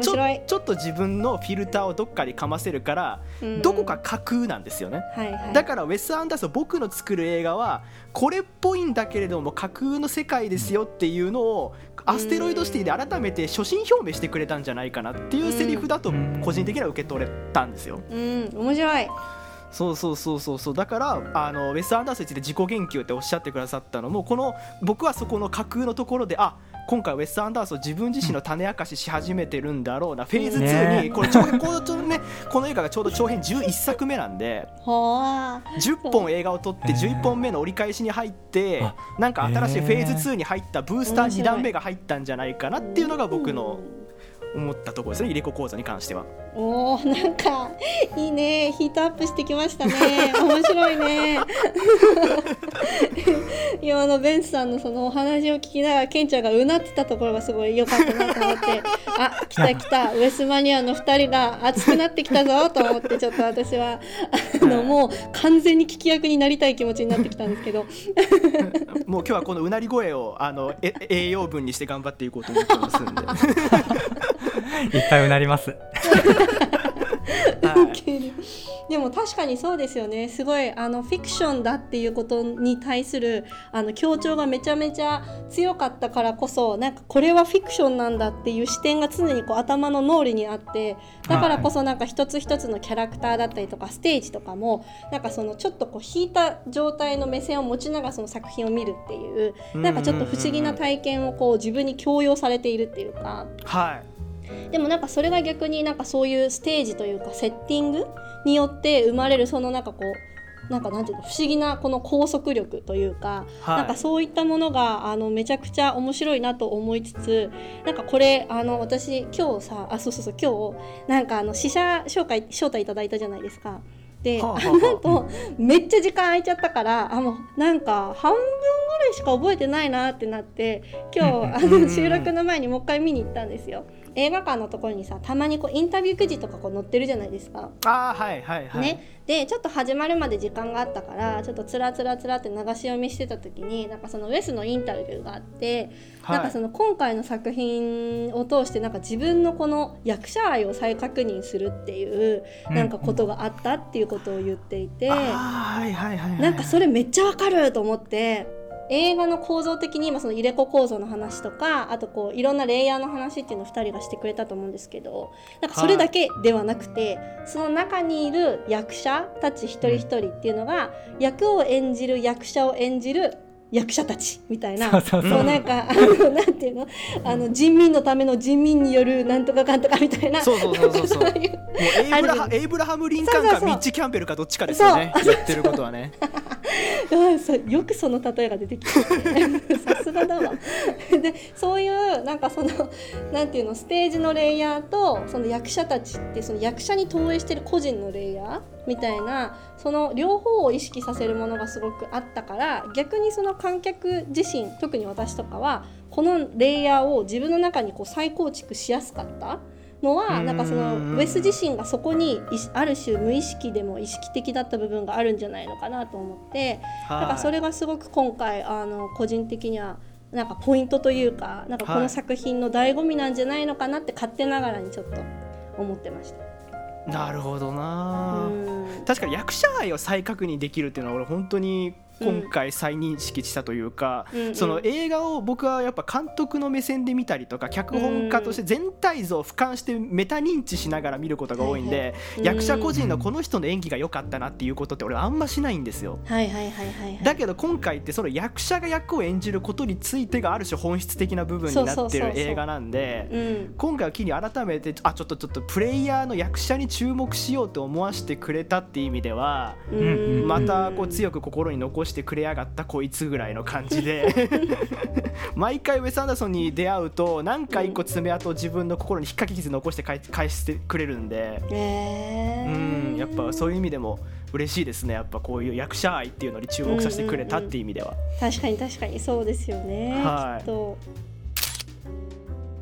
Speaker 3: ちょちょっと自分のフィルターをどっかにかませるから、どこか架空なんですよね、はいはい、だからウェス・アンダーソン僕の作る映画はこれっぽいんだけれども架空の世界ですよっていうのをアステロイドシティで改めて初心表明してくれたんじゃないかなっていうセリフだと個人的には受け取れたんですよ。
Speaker 1: うん、面白い
Speaker 3: そうそうそうそうそうだからあのウェス・アンダーソンについて自己言及っておっしゃってくださったのもこの僕はそこの架空のところであ今回ウェス・アンダーソン自分自身の種明かしし始めてるんだろうな、フェーズ2にこれ長編この,、ね、この映画がちょうど長編11作目なんで。10本映画を撮って11本目の折り返しに入ってなんか新しいフェーズ2に入ったブースター2段目が入ったんじゃないかなっていうのが僕の思ったところですね、入れ子講座に関しては。
Speaker 1: おお、なんかいいね、ヒートアップしてきましたね。面白いね。今のベンツさんのそのお話を聞きながら、ケンちゃんがうなってたところがすごい良かったなと思って、あ、来た来た、ウエスマニアの2人が熱くなってきたぞと思って、ちょっと私は あのもう完全に聞き役になりたい気持ちになってきたんですけど。
Speaker 3: もう今日はこのうなり声をあのえ栄養分にして頑張っていこうと思ってますんで。
Speaker 2: いっぱいうなります。
Speaker 1: でも確かにそうですよね。すごいあのフィクションだっていうことに対するあの強調がめちゃめちゃ強かったからこそなんかこれはフィクションなんだっていう視点が常にこう頭の脳裏にあってだからこそなんか一つ一つのキャラクターだったりとかステージとかもなんかそのちょっとこう引いた状態の目線を持ちながらその作品を見るっていうなんかちょっと不思議な体験をこう自分に強要されているっていうか。
Speaker 3: はい
Speaker 1: でもなんかそれが逆になんかそういうステージというかセッティングによって生まれるそのなんかこうなんかなんていうの不思議なこの拘束力というか、はい、なんかそういったものがあのめちゃくちゃ面白いなと思いつつなんかこれあの私今日さあそうそうそう今日なんかあの試写紹介招待いただいたじゃないですか。で、はあはあ、あ めっちゃ時間空いちゃったからあもうなんか半分ぐらいしか覚えてないなってなって今日あの収録の前にもう一回見に行ったんですよ。映画館のところにさたまにこうインタビューくじとかこう載ってるじゃないですか。
Speaker 3: あはいはいはい。
Speaker 1: ね、でちょっと始まるまで時間があったからちょっとつらつらつらって流し読みしてた時になんかそのウェスのインタビューがあって、はい、なんかその今回の作品を通してなんか自分のこの役者愛を再確認するっていうなんかことがあったっていうことを言っていて、なんかそれめっちゃわかると思って。映画の構造的に今その入れ子構造の話とかあとこういろんなレイヤーの話っていうのを2人がしてくれたと思うんですけどなんかそれだけではなくて、はい、その中にいる役者たち一人一人っていうのが、役を演じる役者を演じる役者たちみたいなそうなんかあのなんていうの？あの人民のための人民によるなんとかかんとかみたいな
Speaker 3: そうそうそうそうそう。もうエイブラエイブラハム・リンカンかミッチ・キャンベルかどっちかですよね。やってることはね
Speaker 1: よくその例えが出てきて さすがだわ。でそういうなんかそのなんていうのステージのレイヤーとその役者たちってその役者に投影してる個人のレイヤーみたいなその両方を意識させるものがすごくあったから逆にその観客自身特に私とかはこのレイヤーを自分の中にこう再構築しやすかった。のはなんかそのウェス自身がそこにある種無意識でも意識的だった部分があるんじゃないのかなと思って。だからそれがすごく今回あの個人的にはなんかポイントというかなんかこの作品の醍醐味なんじゃないのかなって勝手ながらにちょっと思ってました。
Speaker 3: なるほどな。確かに役者愛を再確認できるっていうのは俺本当に今回再認識したというか、うん、その映画を僕はやっぱ監督の目線で見たりとか脚本家として全体像を俯瞰してメタ認知しながら見ることが多いんで、役者個人のこの人の演技が良かったなっていうことって俺あんましないんですよ。だけど今回ってその役者が役を演じることについてがある種本質的な部分になってる映画なんで今回は機に改めてあちょっとちょっとプレイヤーの役者に注目しようと思わせてくれたっていう意味ではまたこう強く心に残してくれやがったこいつぐらいの感じで。毎回ウェス・アンダーソンに出会うと何か一個爪痕を自分の心に引っかき傷残して返してくれるんで、
Speaker 1: え
Speaker 3: ー、うんやっぱそういう意味でも嬉しいですね。やっぱこういう役者愛っていうのに注目させてくれたっていう意味では、うんうん
Speaker 1: うん、確かに確かにそうですよね、はい、きっと。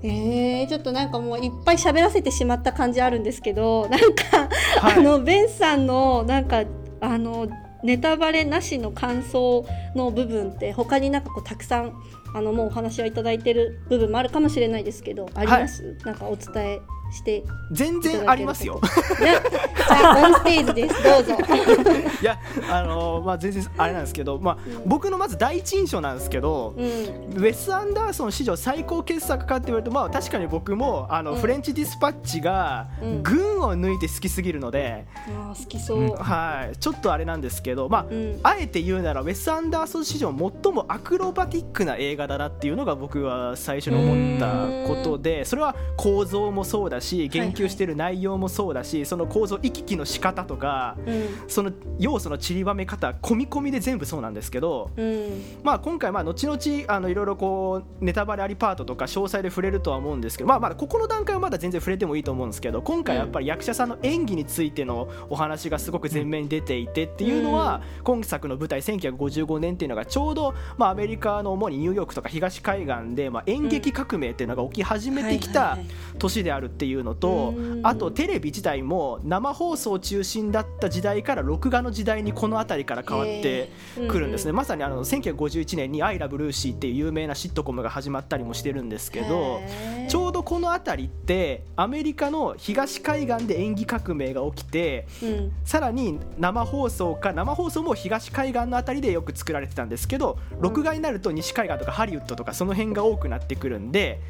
Speaker 1: えー、ちょっとなんかもういっぱい喋らせてしまった感じあるんですけどなんか、はい、あのベンさんのなんかあのネタバレなしの感想の部分って他になんかこうたくさんあのもうお話はいただいてる部分もあるかもしれないですけどあります、はい、なんかお伝えして
Speaker 3: 全然ありますよ。
Speaker 1: じゃあオンステージです。どうぞ。
Speaker 3: いやあのー、まあ全然あれなんですけど、まあ、うん、僕のまず第一印象なんですけど、うん、ウェス・アンダーソン史上最高傑作かって言われるとまあ確かに僕もあの、うん、フレンチ・ディスパッチが群を抜いて好きすぎるので、
Speaker 1: あ好きそう、
Speaker 3: はい。ちょっとあれなんですけどまあ、あえて言うならウェス・アンダーソン史上最もアクロバティックな映画だなっていうのが僕は最初に思ったことでそれは構造もそうだし言及してる内容もそうだし、はいはい、その構造行き来の仕方とか、うん、その要素の散りばめ方込み込みで全部そうなんですけど、うん、まあ今回まあ後々あのいろいろこうネタバレありパートとか詳細で触れるとは思うんですけどまあまだここの段階はまだ全然触れてもいいと思うんですけど今回やっぱり役者さんの演技についてのお話がすごく前面に出ていてっていうのは、今作の舞台1955年っていうのがちょうどまあアメリカの主にニューヨークとか東海岸でまあ演劇革命っていうのが起き始めてきた年であるっていうのと、あとテレビ自体も生放送中心だった時代から録画の時代にこの辺りから変わってくるんですね、まさにあの1951年に「アイラブルーシー」っていう有名なシットコムが始まったりもしてるんですけどちょうどこの辺りってアメリカの東海岸で演技革命が起きて、うん、さらに生放送か生放送も東海岸の辺りでよく作られてたんですけど録画になると西海岸とかハリウッドとかその辺が多くなってくるんで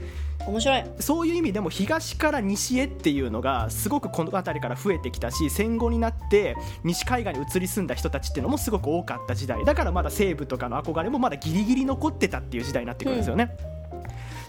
Speaker 1: 面白い。
Speaker 3: そういう意味でも東から西へっていうのがすごくこの辺りから増えてきたし戦後になって西海岸に移り住んだ人たちっていうのもすごく多かった時代だからまだ西部とかの憧れもまだギリギリ残ってたっていう時代になってくるんですよね。うん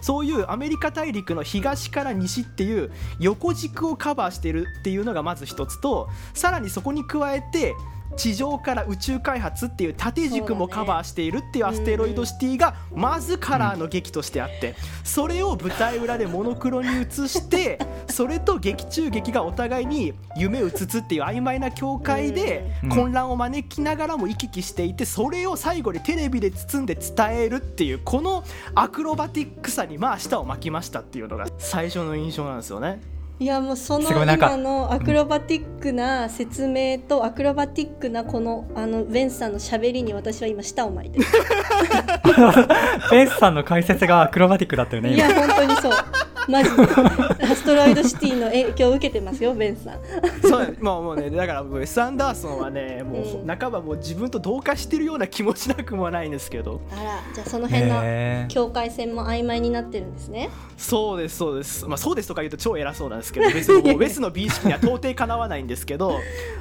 Speaker 3: そういうアメリカ大陸の東から西っていう横軸をカバーしているっていうのがまず一つとさらにそこに加えて地上から宇宙開発っていう縦軸もカバーしているっていうアステロイドシティがまずカラーの劇としてあってそれを舞台裏でモノクロに映して それと劇中劇がお互いに夢を映つっていう曖昧な境界で混乱を招きながらも行き来していてそれを最後にテレビで包んで伝えるっていうこのアクロバティックさにまあ舌を巻きましたっていうのが最初の印象なんですよね。
Speaker 1: いやもうその今のアクロバティックな説明とアクロバティックなこのあのベンさんのしゃべりに私は今舌を巻いてる。
Speaker 2: ベンさんの解説がアクロバティックだったよね
Speaker 1: いや本当にそうマジで。アストロイドシティの影響を受けてますよベンさん。
Speaker 3: そうまあもうねだからウェス・アンダーソンはねもう、半ばもう自分と同化してるような気もしなくもないんですけど。
Speaker 1: あらじゃあその辺の境界線も曖昧になってるんですね。
Speaker 3: そうですそうです。まあそうですとか言うと超偉そうなんですけど別にウェスの美意識には到底かなわないんですけど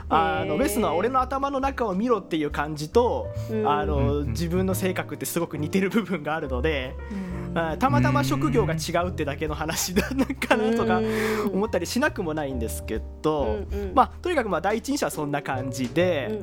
Speaker 3: あのウェスのは俺の頭の中を見ろっていう感じと、あの自分の性格ってすごく似てる部分があるので、たまたま職業が違うってだけの話なのかなとか思ったりしなくもないんですけど、まあとにかくまあ第一印象はそんな感じで。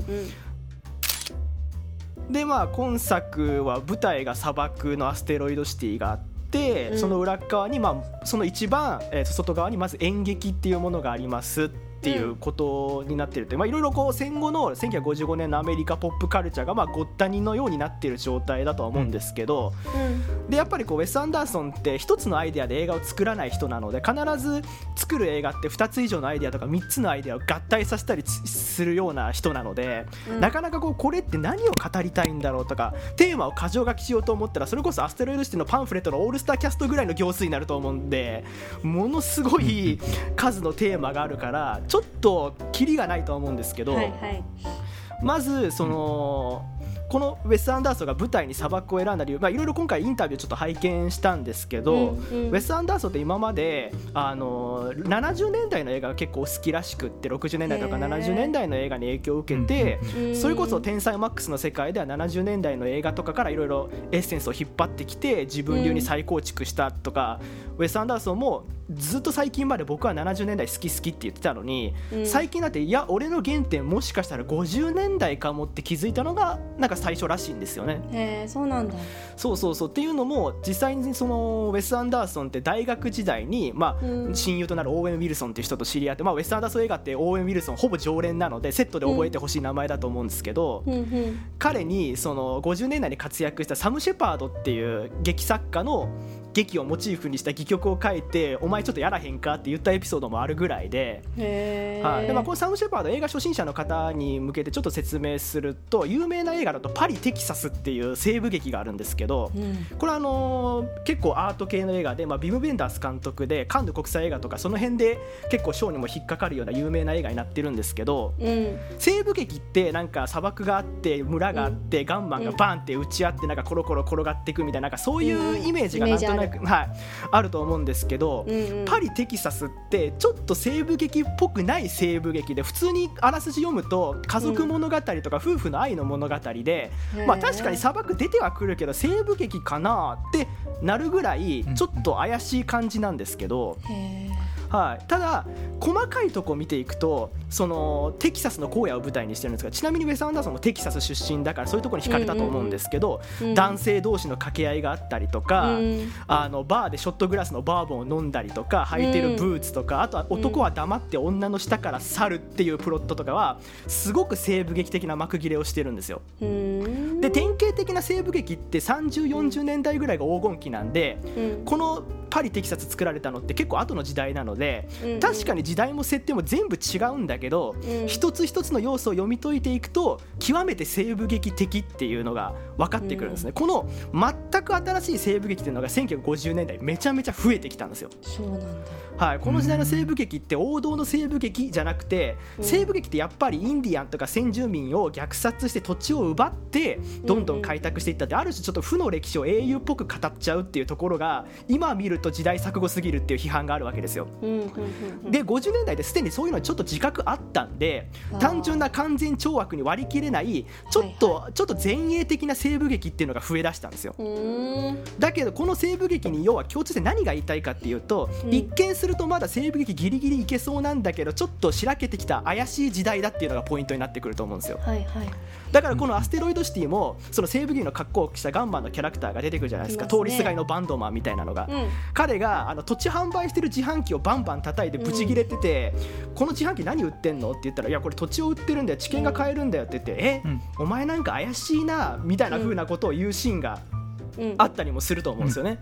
Speaker 3: でまあ今作は舞台が砂漠のアステロイドシティがあって、うん、その裏側に、まあ、その一番、えー、外側にまず演劇っていうものがあります。っていうことになってるっていろいろこう戦後の1955年のアメリカポップカルチャーがまあごったにのようになってる状態だとは思うんですけど、うん、でやっぱりこうウェス・アンダーソンって一つのアイデアで映画を作らない人なので必ず作る映画って2つ以上のアイデアとか3つのアイデアを合体させたりするような人なので、うん、なかなかこうこれって何を語りたいんだろうとかテーマを箇条書きしようと思ったらそれこそアステロイドシティのパンフレットのオールスターキャストぐらいの行数になると思うんでものすごい 数のテーマがあるからちょっとキリがないと思うんですけど、はいはい、まずそのこのウェス・アンダーソンが舞台に砂漠を選んだ理由、まあ、いろいろ今回インタビューちょっと拝見したんですけど、うんうん、ウェス・アンダーソンって今まであの70年代の映画が結構好きらしくって60年代とか70年代の映画に影響を受けてそれこそ「天才マックス」の世界では70年代の映画とかからいろいろエッセンスを引っ張ってきて自分流に再構築したとか、ウェス・アンダーソンもずっと最近まで僕は70年代好き好きって言ってたのに、うん、最近だっていや俺の原点もしかしたら50年代かもって気づいたのがなんか最初らしいんですよね。
Speaker 1: へそうなんだ。
Speaker 3: そうそうそう。っていうのも実際にそのウェス・アンダーソンって大学時代に、まあ、うん、親友となるオーウェン・ウィルソンっていう人と知り合って、まあ、ウェス・アンダーソン映画ってオーウェン・ウィルソンほぼ常連なのでセットで覚えてほしい名前だと思うんですけど、うんうん、彼にその50年代に活躍したサム・シェパードっていう劇作家の劇をモチーフにした戯曲を書いてお前ちょっとやらへんかって言ったエピソードもあるぐらいで。はい。でまあ、このサム・シェパード映画初心者の方に向けてちょっと説明すると有名な映画だと「パリ・テキサス」っていう西部劇があるんですけど、うん、これはあのー、結構アート系の映画で、まあ、ビム・ベンダース監督でカンヌ国際映画とかその辺で結構賞にも引っかかるような有名な映画になってるんですけど、うん、西部劇ってなんか砂漠があって村があって、ガンマンがバンって打ち合ってなんかコロコロ転がっていくみたいななんかそういうイメージがなんとなく、はい、あると思うんですけど、うんうん、パリ・テキサスってちょっと西部劇っぽくない西部劇で普通にあらすじ読むと家族物語とか夫婦の愛の物語で、うん、まあ、確かに砂漠出てはくるけど西部劇かなってなるぐらいちょっと怪しい感じなんですけど。はい、ただ細かいとこ見ていくとそのテキサスの荒野を舞台にしてるんですがちなみにウェス・アンダーソンもテキサス出身だからそういうところに惹かれたと思うんですけど、うんうんうん、男性同士の掛け合いがあったりとか、うん、あのバーでショットグラスのバーボンを飲んだりとか履いてるブーツとか、あとは男は黙って女の下から去るっていうプロットとかはすごく西部劇的な幕切れをしてるんですよ。で典型的な西部劇って3040年代ぐらいが黄金期なんで、このパリテキサス作られたのって結構後の時代なので、うんうん、確かに時代も設定も全部違うんだけど、うん、一つ一つの要素を読み解いていくと極めて西部劇的っていうのが分かってくるんですね、うん、この全く新しい西部劇っていうのが1950年代めちゃめちゃ増えてきたんですよ。
Speaker 1: そうなんだ
Speaker 3: はい、この時代の西部劇って王道の西部劇じゃなくて、うん、西部劇ってやっぱりインディアンとか先住民を虐殺して土地を奪ってどんどん開拓していったって、ある種ちょっと負の歴史を英雄っぽく語っちゃうっていうところが今見ると時代錯誤すぎるっていう批判があるわけですよ。で50年代ですでにそういうのにちょっと自覚あったんで単純な完全懲悪に割り切れないちょっと、はいはい、ちょっと前衛的な西部劇っていうのが増えだしたんですよ。だけどこの西部劇に要は共通して何が言いたいかっていうと、うん、一見するとまだ西部劇ギリギリいけそうなんだけどちょっとしらけてきた怪しい時代だっていうのがポイントになってくると思うんですよ。はいはい。だからこのアステロイドシティもその西部劇の格好をしたガンマンのキャラクターが出てくるじゃないですか、ね、通りすがりのバンドマンみたいなのが、うん、彼があの土地販売してる自販機をバンバン叩いてブチギレてて、うん、この自販機何売ってんの？って言ったらいやこれ土地を売ってるんだよ。知見が買えるんだよって言って、うん、え、お前なんか怪しいなみたいな風なことを言うシーンがあったりもすると思うんですよね。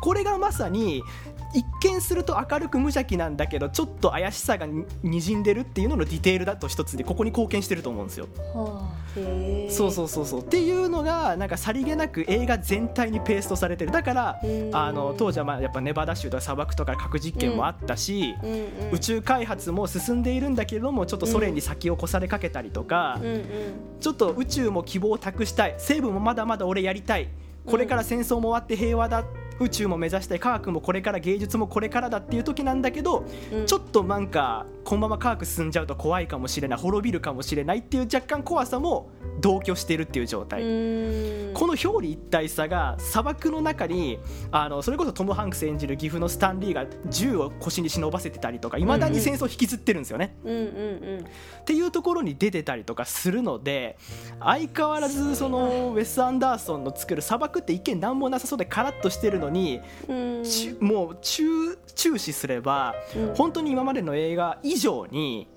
Speaker 3: これがまさに一見すると明るく無邪気なんだけどちょっと怪しさがにじんでるっていうののディテールだと一つでここに貢献してると思うんですよ。はあ、そうそうそうそう。っていうのがなんかさりげなく映画全体にペーストされてる。だからあの当時はまあやっぱネバダ州とか砂漠とか核実験もあったし、うんうん。うん、宇宙開発も進んでいるんだけれどもちょっとソ連に先を越されかけたりとか、うんうん、ちょっと宇宙も希望を託したい。西部もまだまだ俺やりたいこれから戦争も終わって平和だ宇宙も目指したい科学もこれから芸術もこれからだっていう時なんだけど、うん、ちょっとなんかこのまま科学進んじゃうと怖いかもしれない。滅びるかもしれないっていう若干怖さも同居してるっていう状態。この表裏一体さが砂漠の中にあのそれこそトム・ハンクス演じる岐阜のスタンリーが銃を腰に忍ばせてたりとかいまだに戦争を引きずってるんですよね。っていうところに出てたりとかするので相変わらずそのウェス・アンダーソンの作る砂漠って一見何もなさそうでカラッとしてるのにもう注視すれば本当に今までの映画以上に。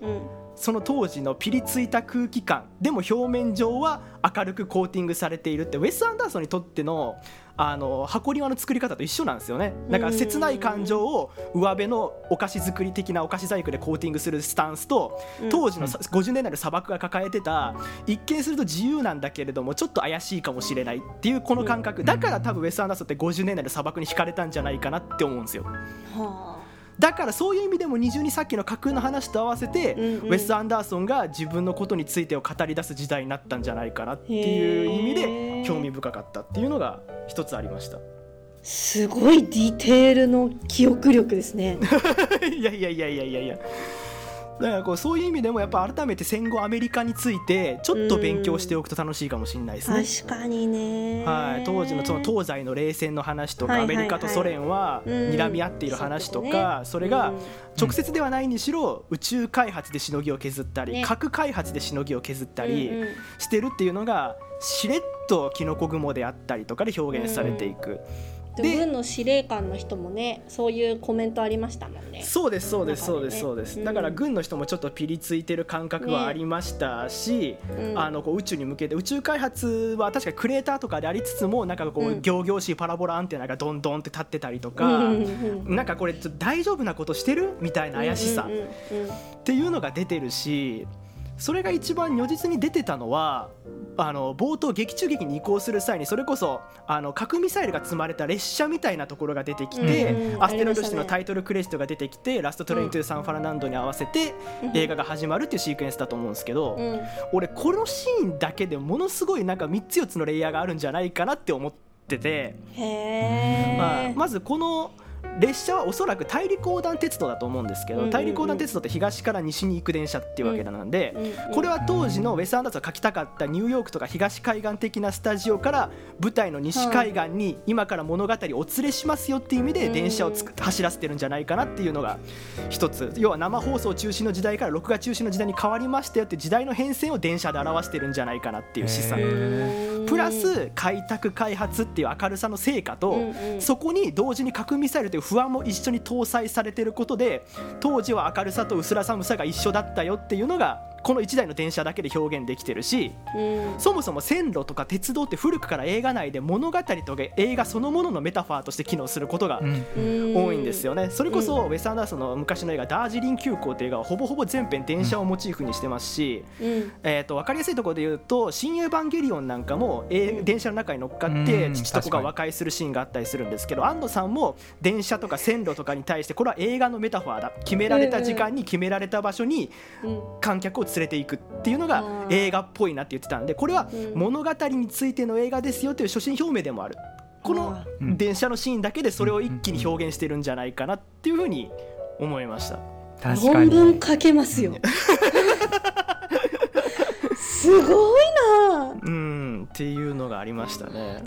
Speaker 3: その当時のピリついた空気感でも表面上は明るくコーティングされているってウェス・アンダーソンにとってのあの箱庭の作り方と一緒なんですよね。だから切ない感情を上辺のお菓子作り的なお菓子細工でコーティングするスタンスと当時の50年代の砂漠が抱えてた一見すると自由なんだけれどもちょっと怪しいかもしれないっていうこの感覚。だから多分ウェス・アンダーソンって50年代の砂漠に惹かれたんじゃないかなって思うんですよ。はあだからそういう意味でも二重にさっきの架空の話と合わせて、うんうん、ウェス・アンダーソンが自分のことについてを語り出す時代になったんじゃないかなっていう意味で興味深かったっていうのが一つありました。
Speaker 1: すごいディテールの記憶力ですね。
Speaker 3: いやいやいやいやいやいや。っだからこうそういう意味でもやっぱ改めて戦後アメリカについてちょっと勉強しておくと楽しいかもしれないですね。
Speaker 1: 確かにね、
Speaker 3: はい、当時のその東西の冷戦の話とか、アメリカとソ連は睨み合っている話とか、それが直接ではないにしろ宇宙開発でしのぎを削ったり、核開発でしのぎを削ったりしてるっていうのがしれっとキノコ雲であったりとかで表現されていく。
Speaker 1: で軍の司令官の人もねそういうコメントありましたもんね。
Speaker 3: そうですそうですそうです、そうです、だから軍の人もちょっとピリついてる感覚はありましたし、ね、あのこう宇宙に向けて宇宙開発は確かにクレーターとかでありつつもなんかこう仰々しいパラボラアンテナがどんどんって立ってたりとか、うん、なんかこれ大丈夫なことしてるみたいな怪しさっていうのが出てるしそれが一番如実に出てたのはあの冒頭劇中劇に移行する際にそれこそあの核ミサイルが積まれた列車みたいなところが出てきて、うん、アステロイドシティのタイトルクレジットが出てきて、ラストトレイントゥサンファラナンドに合わせて映画が始まるっていうシークエンスだと思うんですけど、うん、俺このシーンだけでものすごいなんか3つ4つのレイヤーがあるんじゃないかなって思ってて、まあ、まずこの列車はおそらく大陸横断鉄道だと思うんですけど、大陸横断鉄道って東から西に行く電車っていうわけなんで、これは当時のウェス・アンダーソンが書きたかったニューヨークとか東海岸的なスタジオから舞台の西海岸に今から物語をお連れしますよっていう意味で電車をつく走らせてるんじゃないかなっていうのが一つ。要は生放送中止の時代から録画中止の時代に変わりましたよって時代の変遷を電車で表してるんじゃないかなっていう示唆プラス開拓開発っていう明るさの成果と、そこに同時に核ミサイルという不安も一緒に搭載されてることで当時は明るさと薄ら寒さが一緒だったよっていうのがこの1台の電車だけで表現できてるし、うん、そもそも線路とか鉄道って古くから映画内で物語とか映画そのもののメタファーとして機能することが多いんですよね。それこそウェス・アンダーソンの昔の映画「ダージリン急行」っていう映画はほぼほぼ全編電車をモチーフにしてますし、うん、えー、と分かりやすいところで言うと「新エヴァンゲリオン」なんかも、え電車の中に乗っかって父と子が和解するシーンがあったりするんですけど安野さんも電車とか線路とかに対してこれは映画のメタファーだ。決められた時間に決められた場所に観客を連れていくっていうのが映画っぽいなって言ってたんでこれは物語についての映画ですよという初心表明でもある。この電車のシーンだけでそれを一気に表現してるんじゃないかなっていうふうに思いました。
Speaker 1: 論文書けますよ。すごいな。
Speaker 3: うん。っていうのがありましたね。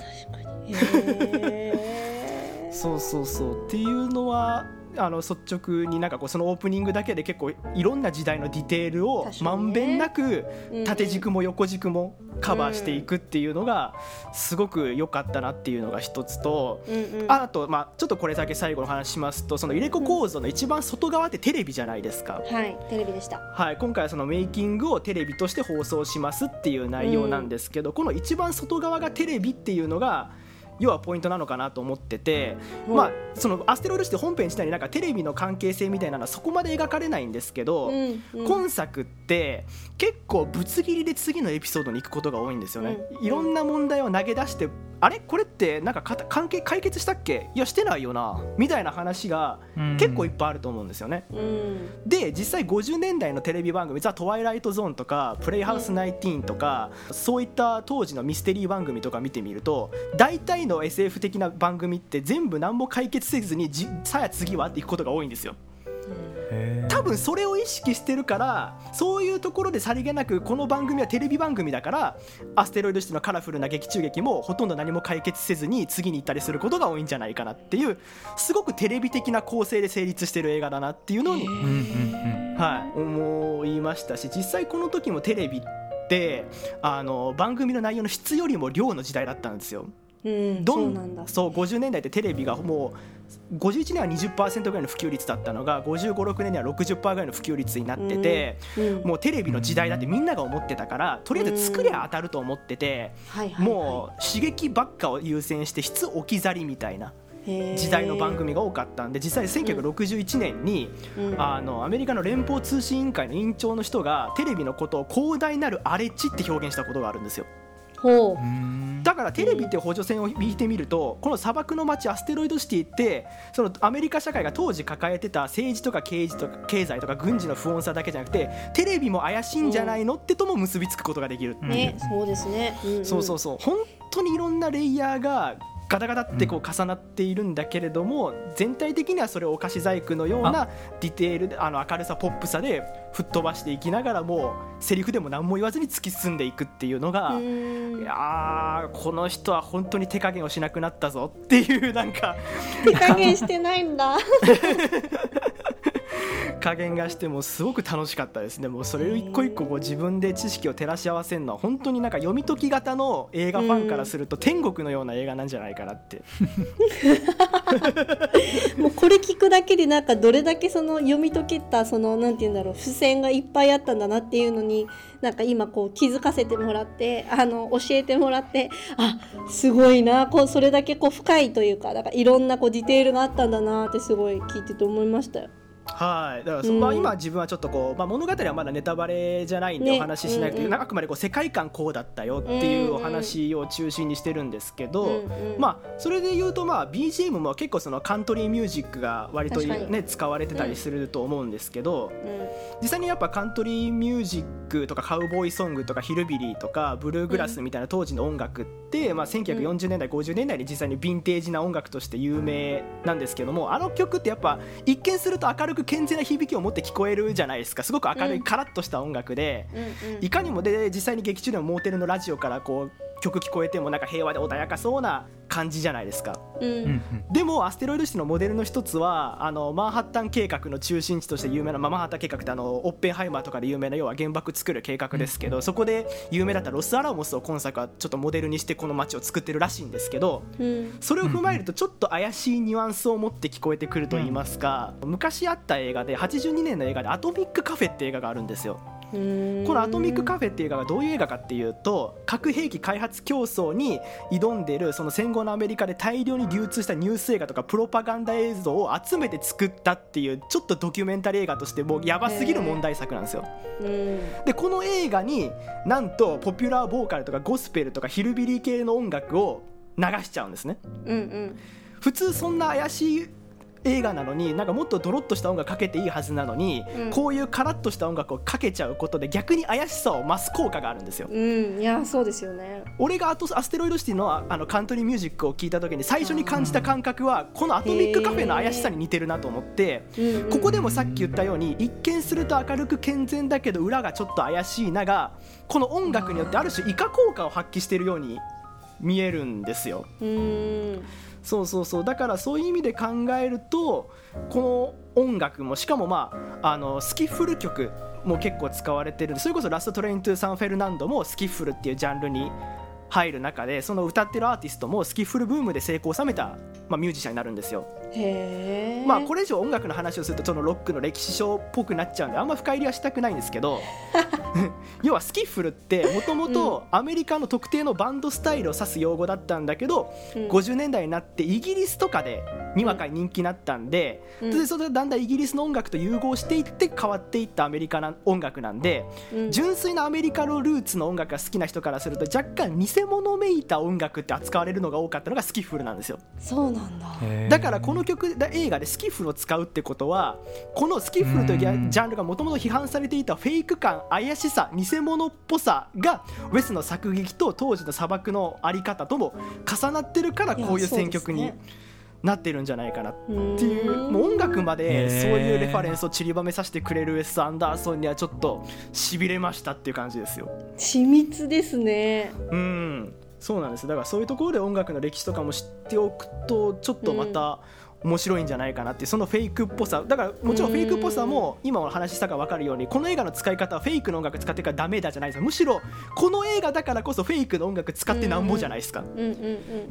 Speaker 3: そうそうそう。っていうのはあの率直になんかこうそのオープニングだけで結構いろんな時代のディテールをまんべんなく縦軸も横軸もカバーしていくっていうのがすごく良かったなっていうのが一つと、あとまあちょっとこれだけ最後の話しますとその入れ子構造の一番外側ってテレビじゃないですか。
Speaker 1: はいテレビでした。
Speaker 3: はい、今回はそのメイキングをテレビとして放送しますっていう内容なんですけど、この一番外側がテレビっていうのが要はポイントなのかなと思ってて、まあそのアステロイドシティ本編自体になんかテレビの関係性みたいなのはそこまで描かれないんですけど、うんうん、今作って結構ぶつ切りで次のエピソードに行くことが多いんですよね。うんうん、いろんな問題を投げ出してあれ？これってなんか関係解決したっけ？いやしてないよな。みたいな話が結構いっぱいあると思うんですよね。うん、で実際50年代のテレビ番組「ザ・トワイライトゾーン」とか「プレイハウス19」とか、うん、そういった当時のミステリー番組とか見てみると大体の SF 的な番組って全部何も解決せずにさや次はっていくことが多いんですよ。多分それを意識してるからそういうところでさりげなくこの番組はテレビ番組だからアステロイドシティのカラフルな劇中劇もほとんど何も解決せずに次に行ったりすることが多いんじゃないかなっていうすごくテレビ的な構成で成立してる映画だなっていうのに、はい、思いましたし実際この時もテレビってあの番組の内容の質よりも量の時代だったんですよ。
Speaker 1: うん、どん
Speaker 3: そう50年代ってテレビがもう51年は20%ぐらいの普及率だったのが5 5 6年には60%ぐらいの普及率になってて、うんうん、もうテレビの時代だってみんなが思ってたからとりあえず作りゃ当たると思ってて、もう刺激ばっかを優先して質置き去りみたいな。時代の番組が多かったんで実際1961年に、うん、あのアメリカの連邦通信委員会の委員長の人がテレビのことを広大なる荒れ地って表現したことがあるんですよ。
Speaker 1: ほ
Speaker 3: う。だからテレビって補助線を引いてみるとこの砂漠の街アステロイドシティってそのアメリカ社会が当時抱えてた政治とか経済とか経済とか軍事の不穏さだけじゃなくてテレビも怪しいんじゃないのってとも結びつくことができる、
Speaker 1: ねそうですね、
Speaker 3: うんうん、そうそうそう。本当にいろんなレイヤーがガタガタってこう重なっているんだけれども、うん、全体的にはそれをお菓子細工のようなディテールであの明るさポップさで吹っ飛ばしていきながらもセリフでも何も言わずに突き進んでいくっていうのがいやこの人は本当に手加減をしなくなったぞっていうなんか。
Speaker 1: 手加減してないんだ
Speaker 3: 加減がしてもすごく楽しかったですね。もうそれを一個一個こう自分で知識を照らし合わせるのは本当になんか読み解き型の映画ファンからすると天国のような映画なんじゃないかなって。
Speaker 1: もうこれ聞くだけでなんかどれだけその読み解けたそのなんて言うんだろう付箋がいっぱいあったんだなっていうのになんか今こう気づかせてもらってあの教えてもらってあすごいなこうそれだけこう深いというかだからいろんなこうディテールがあったんだなってすごい聞いてて思いましたよ。
Speaker 3: はい。だからそ、うん、まあ、今自分はちょっとこう、まあ、物語はまだネタバレじゃないんでお話ししなくて、ねうんうん、あくまでこう世界観こうだったよっていうお話を中心にしてるんですけど、うんうん、まあ、それで言うと、まあ、BGM も結構そのカントリーミュージックが割と、ね、使われてたりすると思うんですけど、うん、実際にやっぱカントリーミュージックとかカウボーイソングとかヒルビリーとかブルーグラスみたいな当時の音楽って、まあ、1940年代、50年代に実際にヴィンテージな音楽として有名なんですけどもあの曲ってやっぱ一見すると明るく健全な響きを持って聞こえるじゃないですか。すごく明るい、カラッとした音楽で、いかにもで実際に劇中でもモーテルのラジオからこう曲聞こえてもなんか平和で穏やかそうな感じじゃないですか、うん、でもアステロイドシのモデルの一つはあのマンハッタン計画の中心地として有名な、まあ、マンハッタン計画ってあのオッペンハイマーとかで有名な要は原爆作る計画ですけど、うん、そこで有名だったロスアラモスを今作はちょっとモデルにしてこの街を作ってるらしいんですけど、うん、それを踏まえるとちょっと怪しいニュアンスを持って聞こえてくると言いますか、昔あった映画で82年の映画で「アトミックカフェ」って映画があるんですよ。この「アトミック・カフェ」っていう映画がどういう映画かっていうと核兵器開発競争に挑んでるその戦後のアメリカで大量に流通したニュース映画とかプロパガンダ映像を集めて作ったっていうちょっとドキュメンタリー映画としてもうやばすぎる問題作なんですよ。でこの映画になんとポピュラーボーカルとかゴスペルとかヒルビリー系の音楽を流しちゃうんですね。うんうん普通そんな怪しい映画なのになんかもっとドロッとした音楽かけていいはずなのに、うん、こういうカラッとした音楽をかけちゃうことで逆に怪しさを増す効果があるんですよ。
Speaker 1: うん、いやそうですよね。
Speaker 3: 俺がアトアステロイドシティのあのカントリーミュージックを聴いた時に最初に感じた感覚はこのアトミックカフェの怪しさに似てるなと思ってここでもさっき言ったように一見すると明るく健全だけど裏がちょっと怪しいながこの音楽によってある種異化効果を発揮しているように見えるんですよ。うんそうそうそう。だからそういう意味で考えるとこの音楽もしかもまああのスキッフル曲も結構使われてるそれこそ「ラストトレイン・トゥ・サン・フェルナンド」もスキッフルっていうジャンルに入る中でその歌ってるアーティストもスキッフルブームで成功を収めた、まあ、ミュージシャンになるんですよ。へまあこれ以上音楽の話をするとそのロックの歴史書っぽくなっちゃうんであんま深入りはしたくないんですけど 要はスキッフルってもともとアメリカの特定のバンドスタイルを指す用語だったんだけど、うん、50年代になってイギリスとかでにわかに人気になったんで、うん、でそれがだんだんイギリスの音楽と融合していって変わっていったアメリカな音楽なんで、うん、純粋なアメリカのルーツの音楽が好きな人からすると若干偽物めいた音楽って扱われるのが多かったのがスキッフルなんですよ。
Speaker 1: そうなんだ
Speaker 3: だからこの曲映画でスキッフルを使うってことはこのスキッフルというジャンルがもともと批判されていたフェイク感怪しさ偽物っぽさがウェスの作劇と当時の砂漠の在り方とも重なってるからこういう選曲に。なってるんじゃないかなっていうもう音楽までそういうレファレンスを散りばめさせてくれるウェス・アンダーソンにはちょっとしびれましたっていう感じですよ。
Speaker 1: 緻密ですね。
Speaker 3: うん。そうなんです。だからそういうところで音楽の歴史とかも知っておくとちょっとまた、面白いんじゃないかなってそのフェイクっぽさ。だからもちろんフェイクっぽさも今お話ししたか分かるようにこの映画の使い方はフェイクの音楽使ってからダメだじゃないです。かむしろこの映画だからこそフェイクの音楽使ってなんぼじゃないですか。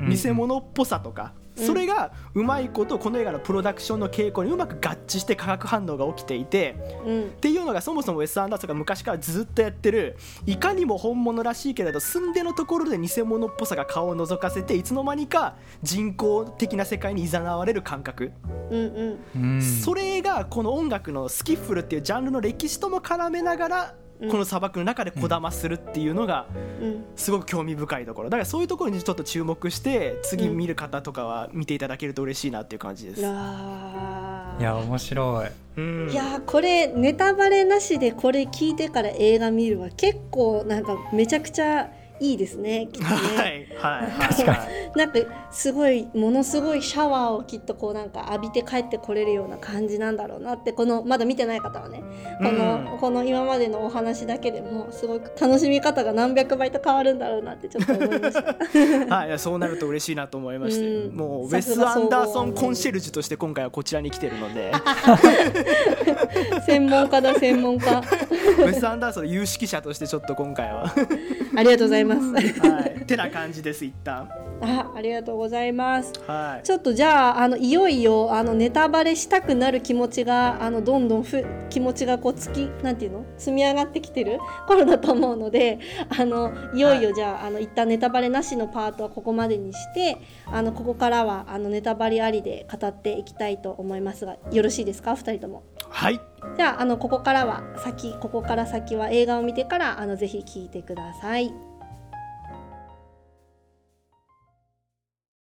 Speaker 3: 偽物っぽさとかそれがうまいことこの映画のプロダクションの傾向にうまく合致して化学反応が起きていて、うん、っていうのがそもそもウェス・アンダーソンが昔からずっとやってるいかにも本物らしいけれど寸出のところで偽物っぽさが顔を覗かせていつの間にか人工的な世界にいざなわれる感覚、うん。うん、それがこの音楽のスキッフルっていうジャンルの歴史とも絡めながらこの砂漠の中でこだまするっていうのがすごく興味深いところ。だからそういうところにちょっと注目して次見る方とかは見ていただけると嬉しいなっていう感じです。い
Speaker 2: や面白い、
Speaker 1: うん、いやこれネタバレなしでこれ聞いてから映画見るは結構なんかめちゃくちゃいいですね きっとね。
Speaker 3: はいはい
Speaker 2: 確か
Speaker 1: に。なんかすごいものすごいシャワーをきっとこうなんか浴びて帰ってこれるような感じなんだろうなってこのまだ見てない方はねこの、うん、この今までのお話だけでもすごく楽しみ方が何百倍と変わるんだろうなってちょっと思いました。
Speaker 3: はいそうなると嬉しいなと思いまして、うん、もうウェス・アンダーソンコンシェルジュとして今回はこちらに来てるので
Speaker 1: 専門家だ専門家。ウ
Speaker 3: ェス・アンダーソン有識者としてちょっと今回は
Speaker 1: ありがとうございます。
Speaker 3: はい、てな感じです一旦。
Speaker 1: あ、ありがとうございます。はい。ちょっとじゃああのいよいよあのネタバレしたくなる気持ちがあのどんどんふ気持ちがこうつきなんていうの？積み上がってきてる 頃だと思うので、あのいよいよじゃあ、はい、あの一旦ネタバレなしのパートはここまでにして、あのここからはあのネタバレありで語っていきたいと思いますが、よろしいですか、二人とも。
Speaker 3: はい。
Speaker 1: じゃああのここからは先ここから先は映画を見てからあのぜひ聞いてください。